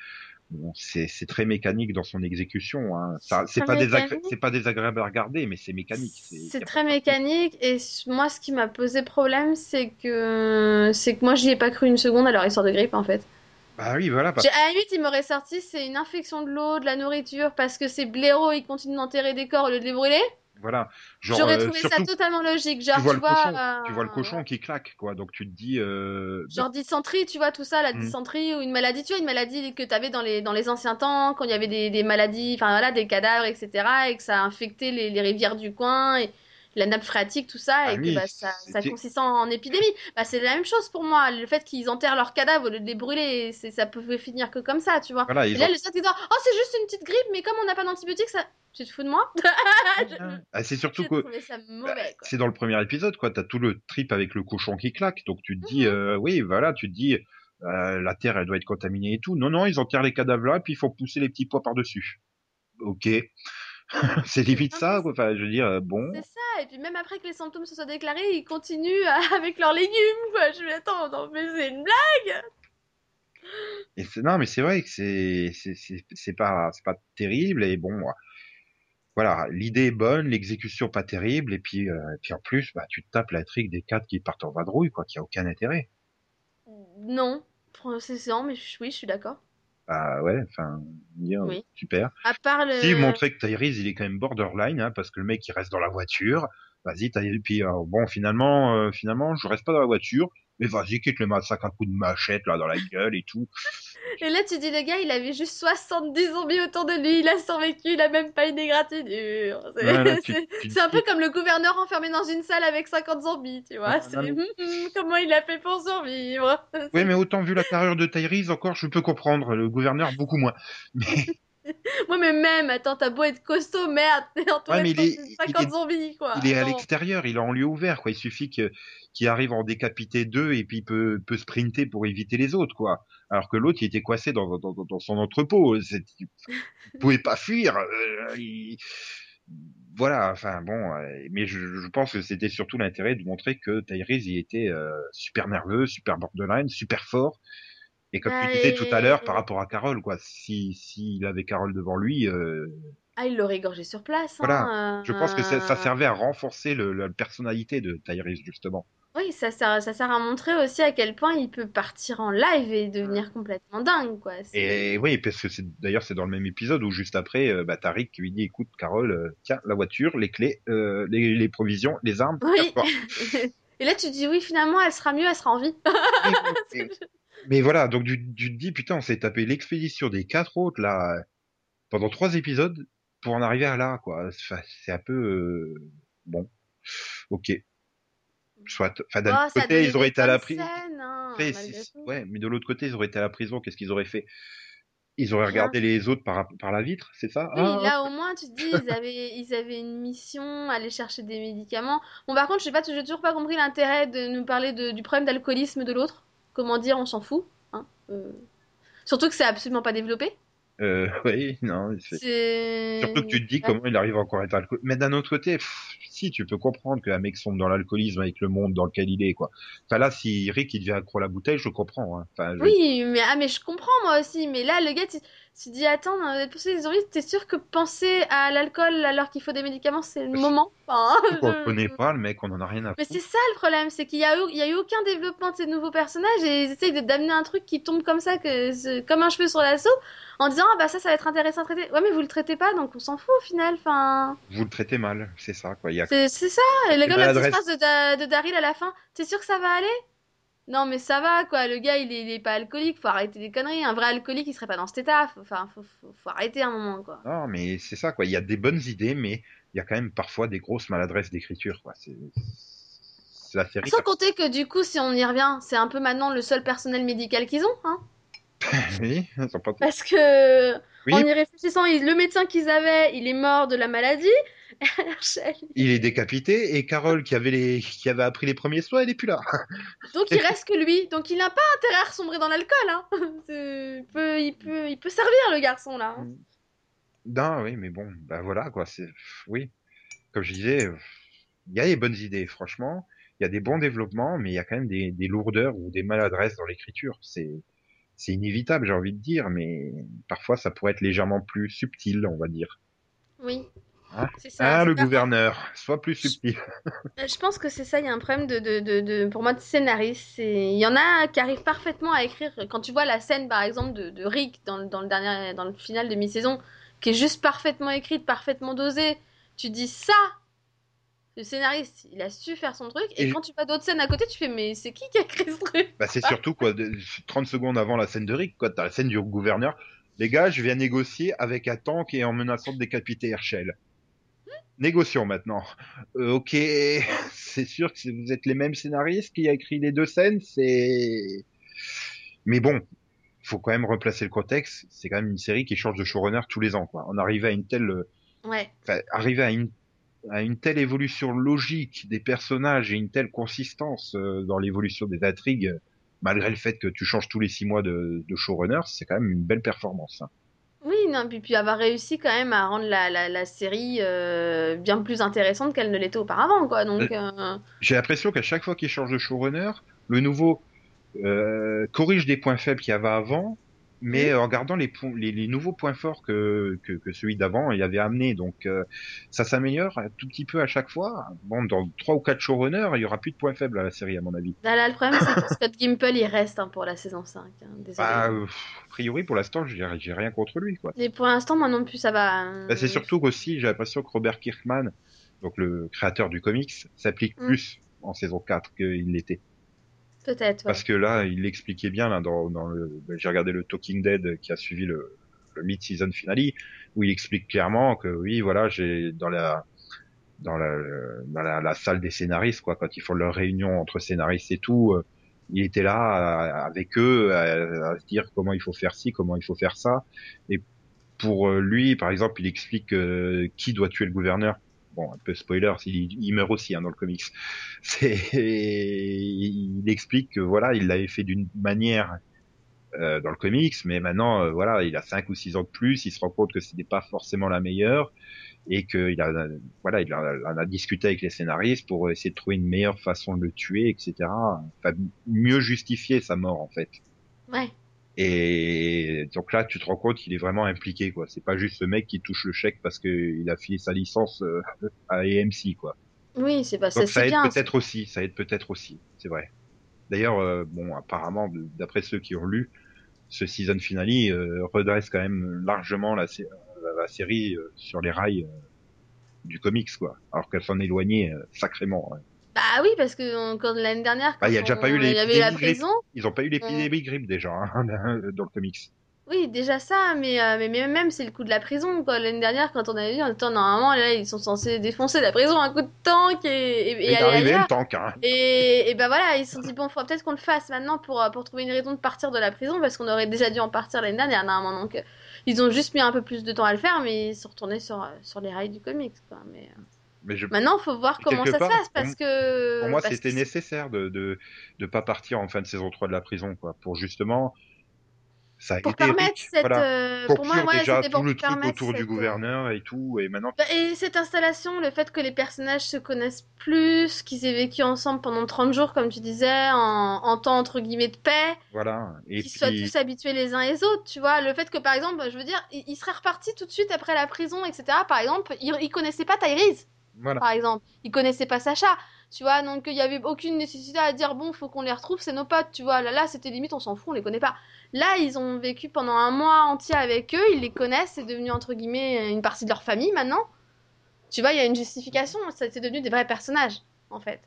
A: Bon, c'est très mécanique dans son exécution. Hein. Ça, c'est pas désagré- pas désagréable à regarder, mais c'est mécanique. C'est
B: très mécanique et moi ce qui m'a posé problème c'est que c'est que moi j'y ai pas cru une seconde à leur histoire de grippe en fait.
A: Bah oui, voilà. Parce...
B: À la limite il m'aurait sorti c'est une infection de l'eau, de la nourriture parce que ces blaireaux ils continuent d'enterrer des corps au lieu de les brûler.
A: Voilà. Genre
B: J'aurais
A: euh,
B: trouvé ça totalement logique.
A: tu
B: Genre
A: vois
B: tu
A: le
B: vois,
A: cochon,
B: euh,
A: tu vois le cochon qui claque, quoi. Donc tu te dis, euh, bah,
B: Genre dysenterie, tu vois tout ça, la
A: hmm.
B: dysenterie ou une maladie, tu vois une maladie que t'avais dans les dans les anciens temps quand il y avait des, des maladies, enfin voilà des cadavres etc et que ça a infecté les, les rivières du coin et la nappe phréatique tout ça
A: ah
B: et que bah ça consistait en, épidémie. Bah c'est la même chose pour moi, le fait qu'ils enterrent leurs cadavres au lieu de les brûler, ça pouvait finir que comme ça, tu vois.
A: voilà,
B: Et
A: ils
B: là
A: ont
B: le fait qu'ils disent oh c'est juste une petite grippe mais comme on n'a pas d'antibiotiques ça tu te fous de moi? Je-
A: Ah, c'est surtout que c'est dans le premier épisode, quoi. T'as tout le trip avec le cochon qui claque, donc tu te dis,
B: Mhm.
A: euh, oui, voilà, tu te dis, euh, la terre, elle doit être contaminée et tout. Non, non, ils enterrent les cadavres là, puis ils font pousser les petits pois par dessus. Ok, c'est limite ça, quoi. Enfin, je veux dire, euh, bon,
B: C'est ça, et puis même après que les symptômes se soient déclarés, ils continuent à- avec leurs légumes, quoi. Je me dis, attends, non, mais c'est une blague.
A: et non, mais c'est vrai que c'est c'est pas c'est pas terrible et bon, voilà, l'idée est bonne, l'exécution pas terrible et puis euh, et puis en plus, bah tu te tapes la trique des quatre qui partent en vadrouille, quoi, qui a aucun intérêt.
B: Non, c'est ça, mais je- oui, je suis d'accord.
A: Bah ouais, enfin,
B: Oui.
A: super.
B: À part
A: Si
B: le...
A: montrer que Tyrese il est quand même borderline, hein, parce que le mec il reste dans la voiture. Vas-y, t'as puis euh, bon finalement, euh, finalement je reste pas dans la voiture, mais vas-y quitte le massacre un coup de machette là dans la gueule et tout.
B: Et là, tu dis, le gars, il avait juste 70 zombies autour de lui, il a survécu, il a même pas une égratignure. C'est
A: Voilà,
B: un peu comme le gouverneur enfermé dans une salle avec 50 zombies, tu vois.
A: Ah,
B: C'est
A: non, mais-
B: hum, hum, comment il a fait pour survivre?
A: ouais mais autant vu la carrure de Tyrese encore je peux comprendre, le gouverneur beaucoup moins. Mais
B: Moi, mais même, attends, t'as beau être costaud, merde, t'es entouré
A: ouais
B: de
A: il est, il
B: 50
A: est,
B: zombies, quoi.
A: il est à l'extérieur, il est en lieu ouvert quoi. Il suffit qu'il arrive à en décapiter deux et puis il peut peut sprinter pour éviter les autres quoi. Alors que l'autre il était coincé dans dans, dans- son entrepôt, il pouvait pas fuir. euh, il- Voilà, enfin bon, euh, mais je, je pense que c'était surtout l'intérêt de montrer que Tyrese il était euh, super nerveux, super borderline, super fort. Et comme
B: Ah,
A: tu disais tout à l'heure par rapport à Carole, quoi, si s'il avait Carole devant lui, euh,
B: Ah, il l'aurait égorgé sur place,
A: voilà,
B: hein.
A: je pense que ça, ça
B: euh,
A: servait à renforcer le, la personnalité de Tyrese justement.
B: Oui, ça sert, ça sert à montrer aussi à quel point il peut partir en live et devenir complètement dingue, quoi.
A: Et oui, parce que c'est d'ailleurs c'est dans le même épisode où juste après, euh, bah, Tariq lui dit écoute Carole, euh, tiens la voiture, les clés, euh, les, les provisions, les armes.
B: Oui. Et là, tu te dis, oui, finalement, elle sera mieux, elle sera en vie.
A: Et- et- Mais voilà, donc tu, tu te dis, putain, on s'est tapé l'expédition des quatre autres, là, pendant trois épisodes, pour en arriver à là, quoi. Enfin, c'est un peu... euh, bon, ok. Soit, enfin, d'un
B: Oh,
A: côté, ils auraient été à la prison.
B: hein,
A: ouais, mais de l'autre côté, ils auraient été à la prison, qu'est-ce qu'ils auraient fait? Ils auraient
B: Rien.
A: regardé les autres par, par la vitre, c'est ça?
B: Oui,
A: Ah,
B: là au moins tu te dis ils avaient ils avaient une mission, aller chercher des médicaments. Bon par contre je j'ai toujours pas compris l'intérêt de nous parler de- du problème d'alcoolisme de l'autre. Comment dire, on s'en fout. Hein euh. Surtout que c'est absolument pas développé.
A: euh, oui, non, Surtout que tu te dis comment il arrive encore à être alcoolique. Mais d'un autre côté, pff, si tu peux comprendre qu'un mec sombre dans l'alcoolisme avec le monde dans lequel il est, quoi. Enfin là, si Rick il devient accro à la bouteille, je comprends. Hein. Enfin, je-
B: Oui, mais ah mais je comprends moi aussi. Mais là le gars, tu- Tu dis, attends, dans les poursuites des zombies, t'es sûr que penser à l'alcool alors qu'il faut des médicaments, c'est le moment? Enfin,
A: On
B: je-
A: connaît pas le mec, on en a rien à
B: Mais c'est ça le problème, c'est qu'il y a eu, il y a eu aucun développement de ces nouveaux personnages et ils essayent de- d'amener un truc qui tombe comme ça, que comme un cheveu sur la soupe, en disant ah bah ça ça va être intéressant à traiter. Ouais mais vous le traitez pas donc on s'en fout au final. Enfin
A: Vous le traitez mal, c'est ça quoi. Il a
B: c'est ça. Et le
A: Et
B: comme la petite phrase de, Da- de Daryl à la fin. T'es sûr que ça va aller? Non mais ça va quoi. Le gars il est, il est pas alcoolique, faut arrêter les conneries. Un vrai alcoolique il serait pas dans cet état. Faut- Enfin faut, faut, faut arrêter un moment quoi.
A: Non, mais c'est ça, quoi. Il y a des bonnes idées, mais il y a quand même parfois des grosses maladresses d'écriture, quoi. C'est c'est la série.
B: Sans compter que du coup si on y revient, c'est un peu maintenant le seul personnel médical qu'ils ont. Hein
A: Oui, ils sont pas-
B: Parce que
A: Oui.
B: en y réfléchissant, il- le médecin qu'ils avaient, il est mort de la maladie.
A: Il est décapité et Carole qui avait les qui avait appris les premiers soins, elle est plus là.
B: Donc il reste que lui. Donc il n'a pas intérêt à ressombrer dans l'alcool. Hein. Il, peut, il, peut, il peut servir le garçon là. hein.
A: Non, oui, mais bon, bah voilà, quoi. C'est oui, comme je disais, il y a des bonnes idées, franchement. Il y a des bons développements, mais il y a quand même des, des lourdeurs ou des maladresses dans l'écriture. C'est c'est inévitable, j'ai envie de dire, mais parfois ça pourrait être légèrement plus subtil, on va dire.
B: Oui.
A: Ah.
B: C'est ça.
A: Ah, le gouverneur, sois plus subtil.
B: Je pense que c'est ça, il y a un problème de, de, de, de- pour moi de scénariste. Il y en a qui arrivent parfaitement à écrire. Quand tu vois la scène par exemple de, de Rick dans, le- dans, le dernier, dans le final de mi-saison, qui est juste parfaitement écrite, parfaitement dosée, tu dis ça Le scénariste, il a su faire son truc. Et,
A: Et-
B: quand tu vois d'autres scènes à côté, tu fais mais c'est qui qui a écrit ce truc?
A: Bah, c'est surtout quoi, de- 30 secondes avant la scène de Rick, quoi, t'as la scène du gouverneur. Les gars, je viens négocier avec un tank et en menaçant de décapiter Herschel. Négocions maintenant. Euh, ok, c'est sûr que vous êtes les mêmes scénaristes qui a écrit les deux scènes, c'est. Mais bon, faut quand même replacer le contexte. C'est quand même une série qui change de showrunner tous les ans, quoi. On arrivait à une telle, euh,
B: Ouais.
A: enfin, arriver à une à une telle évolution logique des personnages et une telle consistance euh, dans l'évolution des intrigues, malgré le fait que tu changes tous les six mois de, de showrunner, c'est quand même une belle performance. hein.
B: Oui, non, puis, puis avoir réussi quand même à rendre la, la, la série euh, bien plus intéressante qu'elle ne l'était auparavant, quoi. Donc, euh,
A: J'ai l'impression qu'à chaque fois qu'il change de showrunner, le nouveau euh, corrige des points faibles qu'il y avait avant, mais en gardant les, les, les nouveaux points forts que, que, que celui d'avant il avait amené. Donc euh, ça s'améliore un tout petit peu à chaque fois. Bon, dans trois ou quatre showrunners, il y aura plus de points faibles à la série à mon avis.
B: là, là, le problème, c'est que Scott Gimple, il reste hein, pour la saison 5. hein.
A: Bah, euh, a priori, pour l'instant, j'ai rien contre lui, quoi.
B: Et pour l'instant, moi non plus, ça va. euh,
A: Bah, c'est surtout qu'aussi, j'ai l'impression que Robert Kirkman, donc le créateur du comics, s'applique
B: Mm.
A: plus en saison 4 qu'il l'était.
B: Peut-être.
A: Parce que là, il l'expliquait bien, bah, j'ai regardé le Talking Dead qui a suivi le, mid-season finale, où il explique clairement que oui, voilà, j'ai, dans la, dans la, dans la, salle des scénaristes, quoi, quand ils font leur réunion entre scénaristes et tout, euh, il était là à- avec eux à, se dire comment il faut faire ci, comment il faut faire ça. Et pour euh, lui, par exemple, il explique euh, qui doit tuer le gouverneur. Bon, un peu spoiler, il, meurt aussi hein, dans le comics. C'est, il explique que voilà, il l'avait fait d'une manière euh, dans le comics, mais maintenant, euh, voilà, il a cinq ou six ans de plus, il se rend compte que ce n'est pas forcément la meilleure et qu'il a, voilà, il a, en a discuté avec les scénaristes pour essayer de trouver une meilleure façon de le tuer, etc. Enfin, mieux justifier sa mort en fait.
B: Ouais.
A: Et donc là, tu te rends compte qu'il est vraiment impliqué, quoi. C'est pas juste ce mec qui touche le chèque parce qu'il a filé sa licence euh, à AMC, quoi.
B: Oui, c'est pas ça,
A: Donc ça
B: c'est
A: aide peut-être aussi, ça aide peut-être aussi, c'est vrai. D'ailleurs, euh, bon, apparemment, d'après ceux qui ont lu, ce season finale euh, redresse quand même largement la, sé- la, la série euh, sur les rails du comics, quoi. Alors qu'elle s'en éloignait sacrément. ouais.
B: Bah oui, parce que quand l'année dernière,
A: Bah, il y a
B: quand
A: déjà pas eu
B: on-
A: les
B: il y avait la prison.
A: Ils ont pas eu l'épidémie grippe déjà hein, dans le comics.
B: Oui, déjà ça, mais, euh, mais mais même c'est le coup de la prison. L'année dernière, quand on avait vu, en temps normalement, là, ils sont censés défoncer la prison à coup de tank et, et, et aller
A: le tank, hein.
B: Et, et ben voilà, ils se sont dit, bon, faudra peut-être qu'on le fasse maintenant pour, euh, pour trouver une raison de partir de la prison, parce qu'on aurait déjà dû en partir l'année dernière, normalement. Donc, euh, ils ont juste mis un peu plus de temps à le faire, mais ils sont retournés sur, sur les rails du comics, quoi. Mais euh,
A: Mais je,
B: maintenant, faut voir comment ça
A: part,
B: se passe,
A: pour
B: parce que.
A: Pour moi, c'était
B: que-
A: nécessaire de, de de pas partir en fin de saison 3 de la prison, quoi, pour justement Ça a
B: pour
A: été
B: permettre
A: riche,
B: cette.
A: voilà.
B: euh, pour moi, ouais,
A: déjà
B: c'était pour
A: tout le truc autour du
B: cette, euh,
A: gouverneur et tout, et maintenant
B: Bah, Et cette installation, le fait que les personnages se connaissent plus, qu'ils aient vécu ensemble pendant 30 jours, comme tu disais, en, en temps entre guillemets de paix,
A: voilà. Et
B: qu'ils soient tous habitués les uns les autres, tu vois. Le fait que, par exemple, je veux dire, ils ils seraient repartis tout de suite après la prison, etc. Par exemple, ils, ils connaissaient pas Tyrese,
A: voilà.
B: par exemple. Ils connaissaient pas Sacha, tu vois. Donc, il y avait aucune nécessité à dire, bon, faut qu'on les retrouve, c'est nos potes, tu vois. Là, là, c'était limite, on s'en fout, on les connaît pas. Là, ils ont vécu pendant un mois entier avec eux, ils les connaissent, c'est devenu, entre guillemets, une partie de leur famille maintenant. Tu vois, il y a une justification, ça- c'est devenu des vrais personnages, en fait.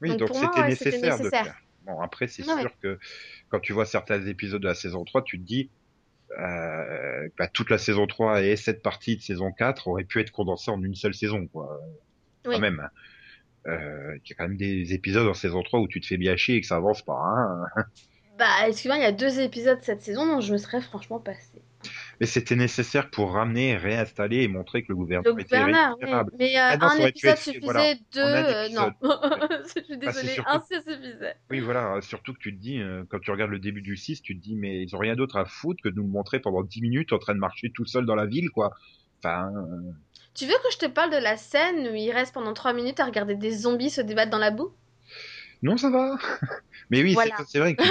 A: Oui,
B: Donc,
A: c'était
B: ouais,
A: nécessaire, de
B: nécessaire.
A: faire. Bon, après, c'est
B: Ouais.
A: sûr que quand tu vois certains épisodes de la saison 3, tu te dis, euh, bah, toute la saison 3 et cette partie de saison 4 auraient pu être condensées en une seule saison, quoi.
B: Oui.
A: Quand même. Euh, il y a quand même des épisodes en saison 3 où tu te fais bien chier et que ça avance pas, hein.
B: Bah, excuse-moi, il y a deux épisodes cette saison dont je me serais franchement passé.
A: Mais c'était nécessaire pour ramener, réinstaller et montrer que le gouvernement était
B: gouverneur, oui.
A: récupérable.
B: Mais euh,
A: Ah non,
B: un épisode suffisait,
A: voilà,
B: deux, euh, non. je suis
A: c'est
B: désolée,
A: surtout-
B: un seul suffisait.
A: Oui, voilà, surtout que tu te dis, euh, quand tu regardes le début du 6, tu te dis, mais ils ont rien d'autre à foutre que de nous montrer pendant 10 minutes en train de marcher tout seul dans la ville, quoi. Enfin, euh,
B: Tu veux que je te parle de la scène où il reste pendant 3 minutes à regarder des zombies se débattre dans la boue?
A: Non, ça va. mais oui,
B: Voilà.
A: c'est vrai que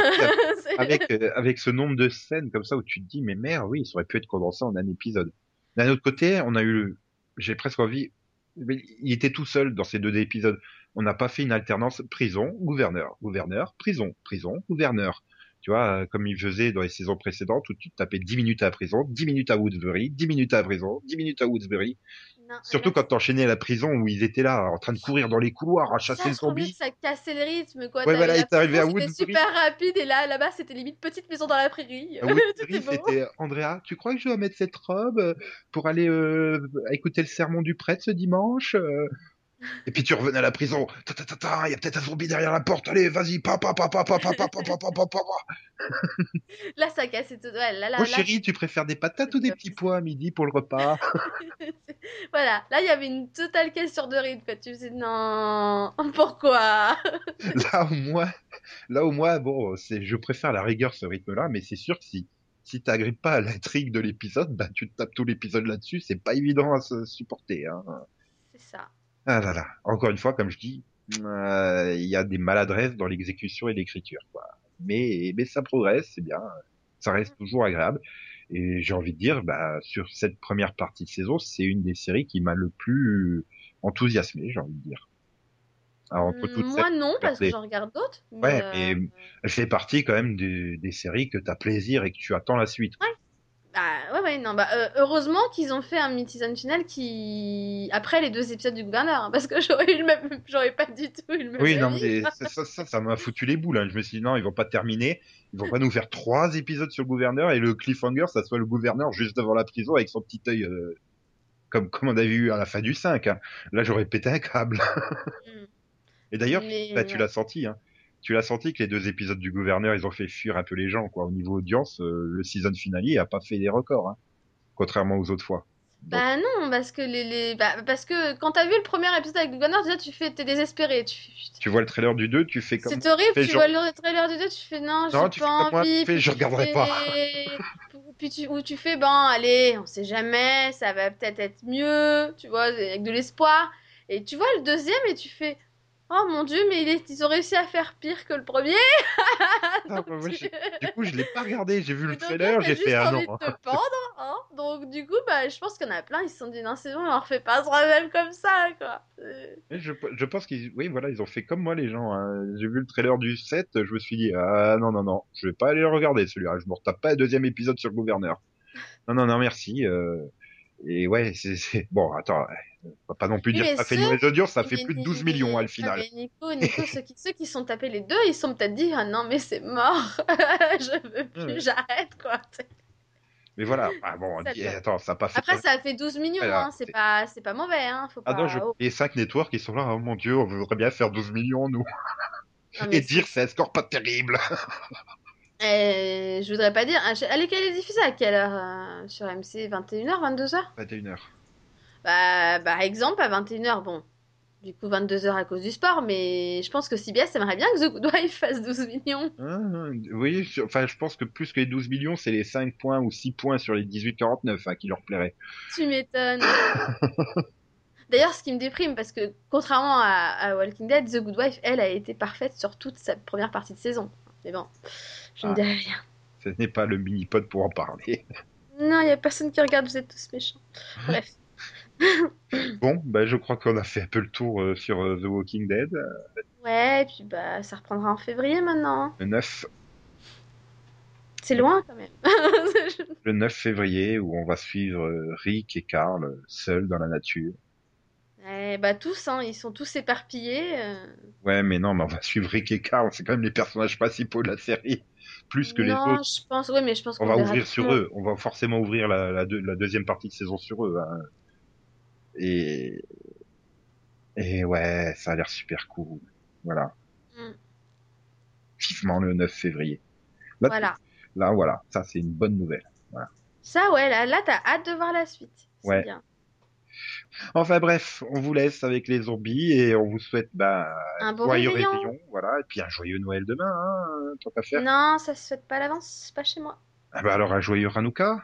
A: avec, euh, avec ce nombre de scènes comme ça où tu te dis, mais merde, oui, ça aurait pu être condensé en un épisode. D'un autre côté, on a eu, j'ai presque envie, il était tout seul dans ces deux épisodes. On n'a pas fait une alternance prison, gouverneur, gouverneur, prison, prison, gouverneur. Tu vois, euh, comme il faisait dans les saisons précédentes où tu tapais 10 minutes à prison, 10 minutes à Woodsbury, 10 minutes à prison, 10 minutes à Woodsbury.
B: Non,
A: Surtout quand t'enchaînais à la prison où ils étaient là, en train de courir dans les couloirs, à chasser le zombie.
B: ça cassait le rythme, quoi.
A: Ouais, voilà, il est arrivé à
B: prison, C'était
A: Woodbury.
B: super rapide, et là, là-bas, c'était limite petite maison dans la prairie.
A: Woodbury,
B: c'était
A: Andrea, tu crois que je dois mettre cette robe euh, pour aller euh, écouter le sermon du prêtre ce dimanche euh? Et puis tu revenais à la prison. Ta ta ta il y a peut-être un zombie derrière la porte. Allez, vas-y, pa pa pa pa pa pa pa pa pa pa pa pa.
B: Là, ça cassait tout. Ouais, là, là,
A: Oh
B: là,
A: chérie, tu préfères des patates ou des petits pois à midi pour le repas
B: voilà, là il y avait une totale question de rythme. Tu me disais non, pourquoi
A: Là au moins, là au moins, bon, c'est, je préfère la rigueur ce rythme-là, mais c'est sûr que si si t'agrippes pas à l'intrigue de l'épisode, bah tu te tapes tout l'épisode là-dessus. C'est pas évident à se supporter. Hein.
B: C'est ça.
A: Ah là là. Encore une fois, comme je dis, euh, il y a des maladresses dans l'exécution et l'écriture, quoi. Mais, mais ça progresse, c'est bien. Ça reste toujours agréable. Et j'ai envie de dire, bah, sur cette première partie de saison, c'est une des séries qui m'a le plus enthousiasmé, j'ai envie de dire. Alors, entre toutes
B: Moi non, parce que j'en regarde d'autres.
A: Ouais,
B: euh,
A: mais elle fait partie quand même des, des séries que t'as plaisir et que tu attends la suite.
B: Bah, ouais, ouais, non, bah, euh, heureusement qu'ils ont fait un mid-season final qui. Après les deux épisodes du gouverneur, hein, parce que j'aurais eu le même. J'aurais pas du tout eu le même.
A: Oui, non, mais ça, ça, m'a foutu les boules. hein. Je me suis dit, non, ils vont pas terminer. Ils vont pas nous faire trois épisodes sur le gouverneur et le cliffhanger, ça soit le gouverneur juste devant la prison avec son petit œil, euh, comme, comme on avait vu à la fin du 5. hein. Là, j'aurais pété un câble.
B: Mm.
A: Et d'ailleurs,
B: Mais,
A: bah, tu l'as senti, hein. Tu l'as senti que les deux épisodes du gouverneur, ils ont fait fuir un peu les gens, quoi. Au niveau audience, euh, le season finale a pas fait des records, hein. Contrairement aux autres fois. Donc,
B: Bah non, parce que les, les... Bah, parce que quand t'as vu le premier épisode avec le gouverneur, déjà tu fais, t'es désespéré. Tu
A: vois le trailer du 2, tu fais comme...
B: C'est horrible, tu
A: genre-
B: vois le trailer du 2, tu fais non,
A: Non,
B: j'ai pas envie.
A: fais, je regarderai pas.
B: Puis tu, ou tu fais, bon, allez, on sait jamais, ça va peut-être être mieux, tu vois, avec de l'espoir. Et tu vois le deuxième et tu fais, oh mon dieu, mais ils ont réussi à faire pire que le premier.
A: Ah, bah, moi, j'ai- Du coup, je l'ai pas regardé, j'ai vu le trailer, j'ai fait un
B: envie
A: an.
B: de te pendre, hein. Donc du coup, bah, je pense qu'il y en a plein, ils se sont dit, non, c'est bon, on refait pas ce même comme ça, quoi. Euh,
A: Et Je, je pense qu'ils, oui, voilà, ils ont fait comme moi les gens. hein. J'ai vu le trailer du 7, je me suis dit, ah non, non, non, je vais pas aller le regarder celui-là. Je me retape pas le deuxième épisode sur le gouverneur. Non, non, non, merci. euh, Et ouais, c'est, bon, attends, on va pas non plus dire que ça fait mauvaise audience, ça fait plus de
B: ni-
A: 12 millions à le
B: Ah,
A: final.
B: mais Nico, Nico ceux, qui, ceux qui sont tapés les deux, ils sont peut-être dit ah non mais c'est mort, je veux plus, j'arrête quoi.
A: Mais voilà, ah, bon,
B: Ça, quoi.
A: attends, ça a pas fait.
B: Après ça a fait 12 millions, hein, c'est pas c'est pas mauvais hein, faut pas.
A: Ah non, je... Et 5 networks, ils sont là, oh mon dieu, on voudrait bien faire 12 millions, nous.
B: Non,
A: Et dire, c'est un score pas terrible.
B: Euh, je voudrais pas dire. ah, je- Allez, qu'elle est diffusée à quelle heure euh, sur MC 21h, 22h
A: 21h.
B: Bah, par exemple, à 21h, bon, Du coup, 22h à cause du sport, mais je pense que CBS aimerait bien que The Good Wife fasse 12 millions.
A: Ah, oui, sur- enfin, je pense que plus que les 12 millions, c'est les 5 points ou 6 points sur les 18-49 hein, qui leur plairaient.
B: Tu m'étonnes. D'ailleurs, ce qui me déprime, parce que contrairement à, à Walking Dead, The Good Wife, elle, a été parfaite sur toute sa première partie de saison. Mais bon, je ne
A: Ah.
B: dirai rien.
A: Ce n'est pas le mini-pod pour en parler.
B: Non, il n'y a personne qui regarde, vous êtes tous méchants. Bref.
A: Bon, bah, je crois qu'on a fait un peu le tour euh, sur euh, The Walking Dead.
B: Ouais, et puis bah, ça reprendra en février maintenant.
A: Le 9,
B: C'est loin quand même.
A: le 9 février, où on va suivre euh, Rick et Carl seuls dans la nature.
B: Ouais, bah tous, hein, ils sont tous éparpillés. euh.
A: Ouais, mais non, mais on va suivre Rick et Carl, c'est quand même les personnages principaux de la série, plus que les
B: non,
A: autres.
B: je pense, mais je pense
A: On
B: qu'on
A: va
B: verra
A: ouvrir sur eux, on va forcément ouvrir la, la, deux- la deuxième partie de saison sur eux. hein. Et... Et ouais, ça a l'air super cool. Voilà.
B: Mm.
A: Vivement le 9 février. Là,
B: Voilà.
A: là, voilà, ça c'est une bonne nouvelle.
B: Ça, ouais, là, là t'as hâte de voir la suite. C'est
A: Ouais.
B: bien.
A: Enfin bref, on vous laisse avec les zombies et on vous souhaite bah,
B: Un bon
A: joyeux
B: réveillon.
A: voilà, et puis un joyeux Noël demain, hein, tant qu'à faire.
B: Non, ça se souhaite pas à l'avance, c'est pas chez moi.
A: Ah bah alors un joyeux Hanouka?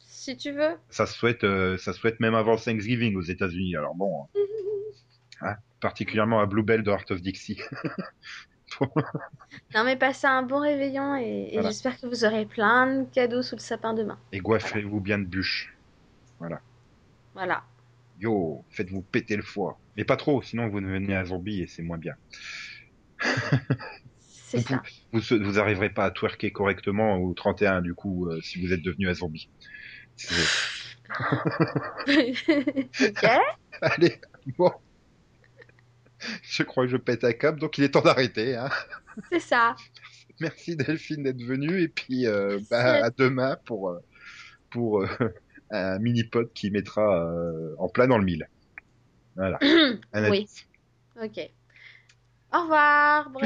B: Si tu veux.
A: Ça se souhaite, euh, ça se souhaite même avant Thanksgiving aux États-Unis. Alors bon, hein, particulièrement à Bluebell de Heart of Dixie.
B: Non, mais passez un bon réveillon et, et
A: Voilà.
B: j'espère que vous aurez plein de cadeaux sous le sapin demain.
A: Et goiffrez-vous bien de bûches.
B: Voilà.
A: Yo, faites-vous péter le foie. Mais pas trop, sinon vous devenez un zombie et c'est moins bien.
B: C'est ça.
A: Vous, vous arriverez pas à twerker correctement au 31 du coup euh, si vous êtes devenu un zombie. Allez, bon. Je crois que je pète un câble, donc il est temps d'arrêter. Hein.
B: C'est ça.
A: Merci Delphine d'être venue et puis euh, bah,
B: à-
A: demain pour euh, pour euh, un mini pod qui mettra euh, en plein dans le mille. Voilà.
B: Oui. Ok. Au revoir. Bon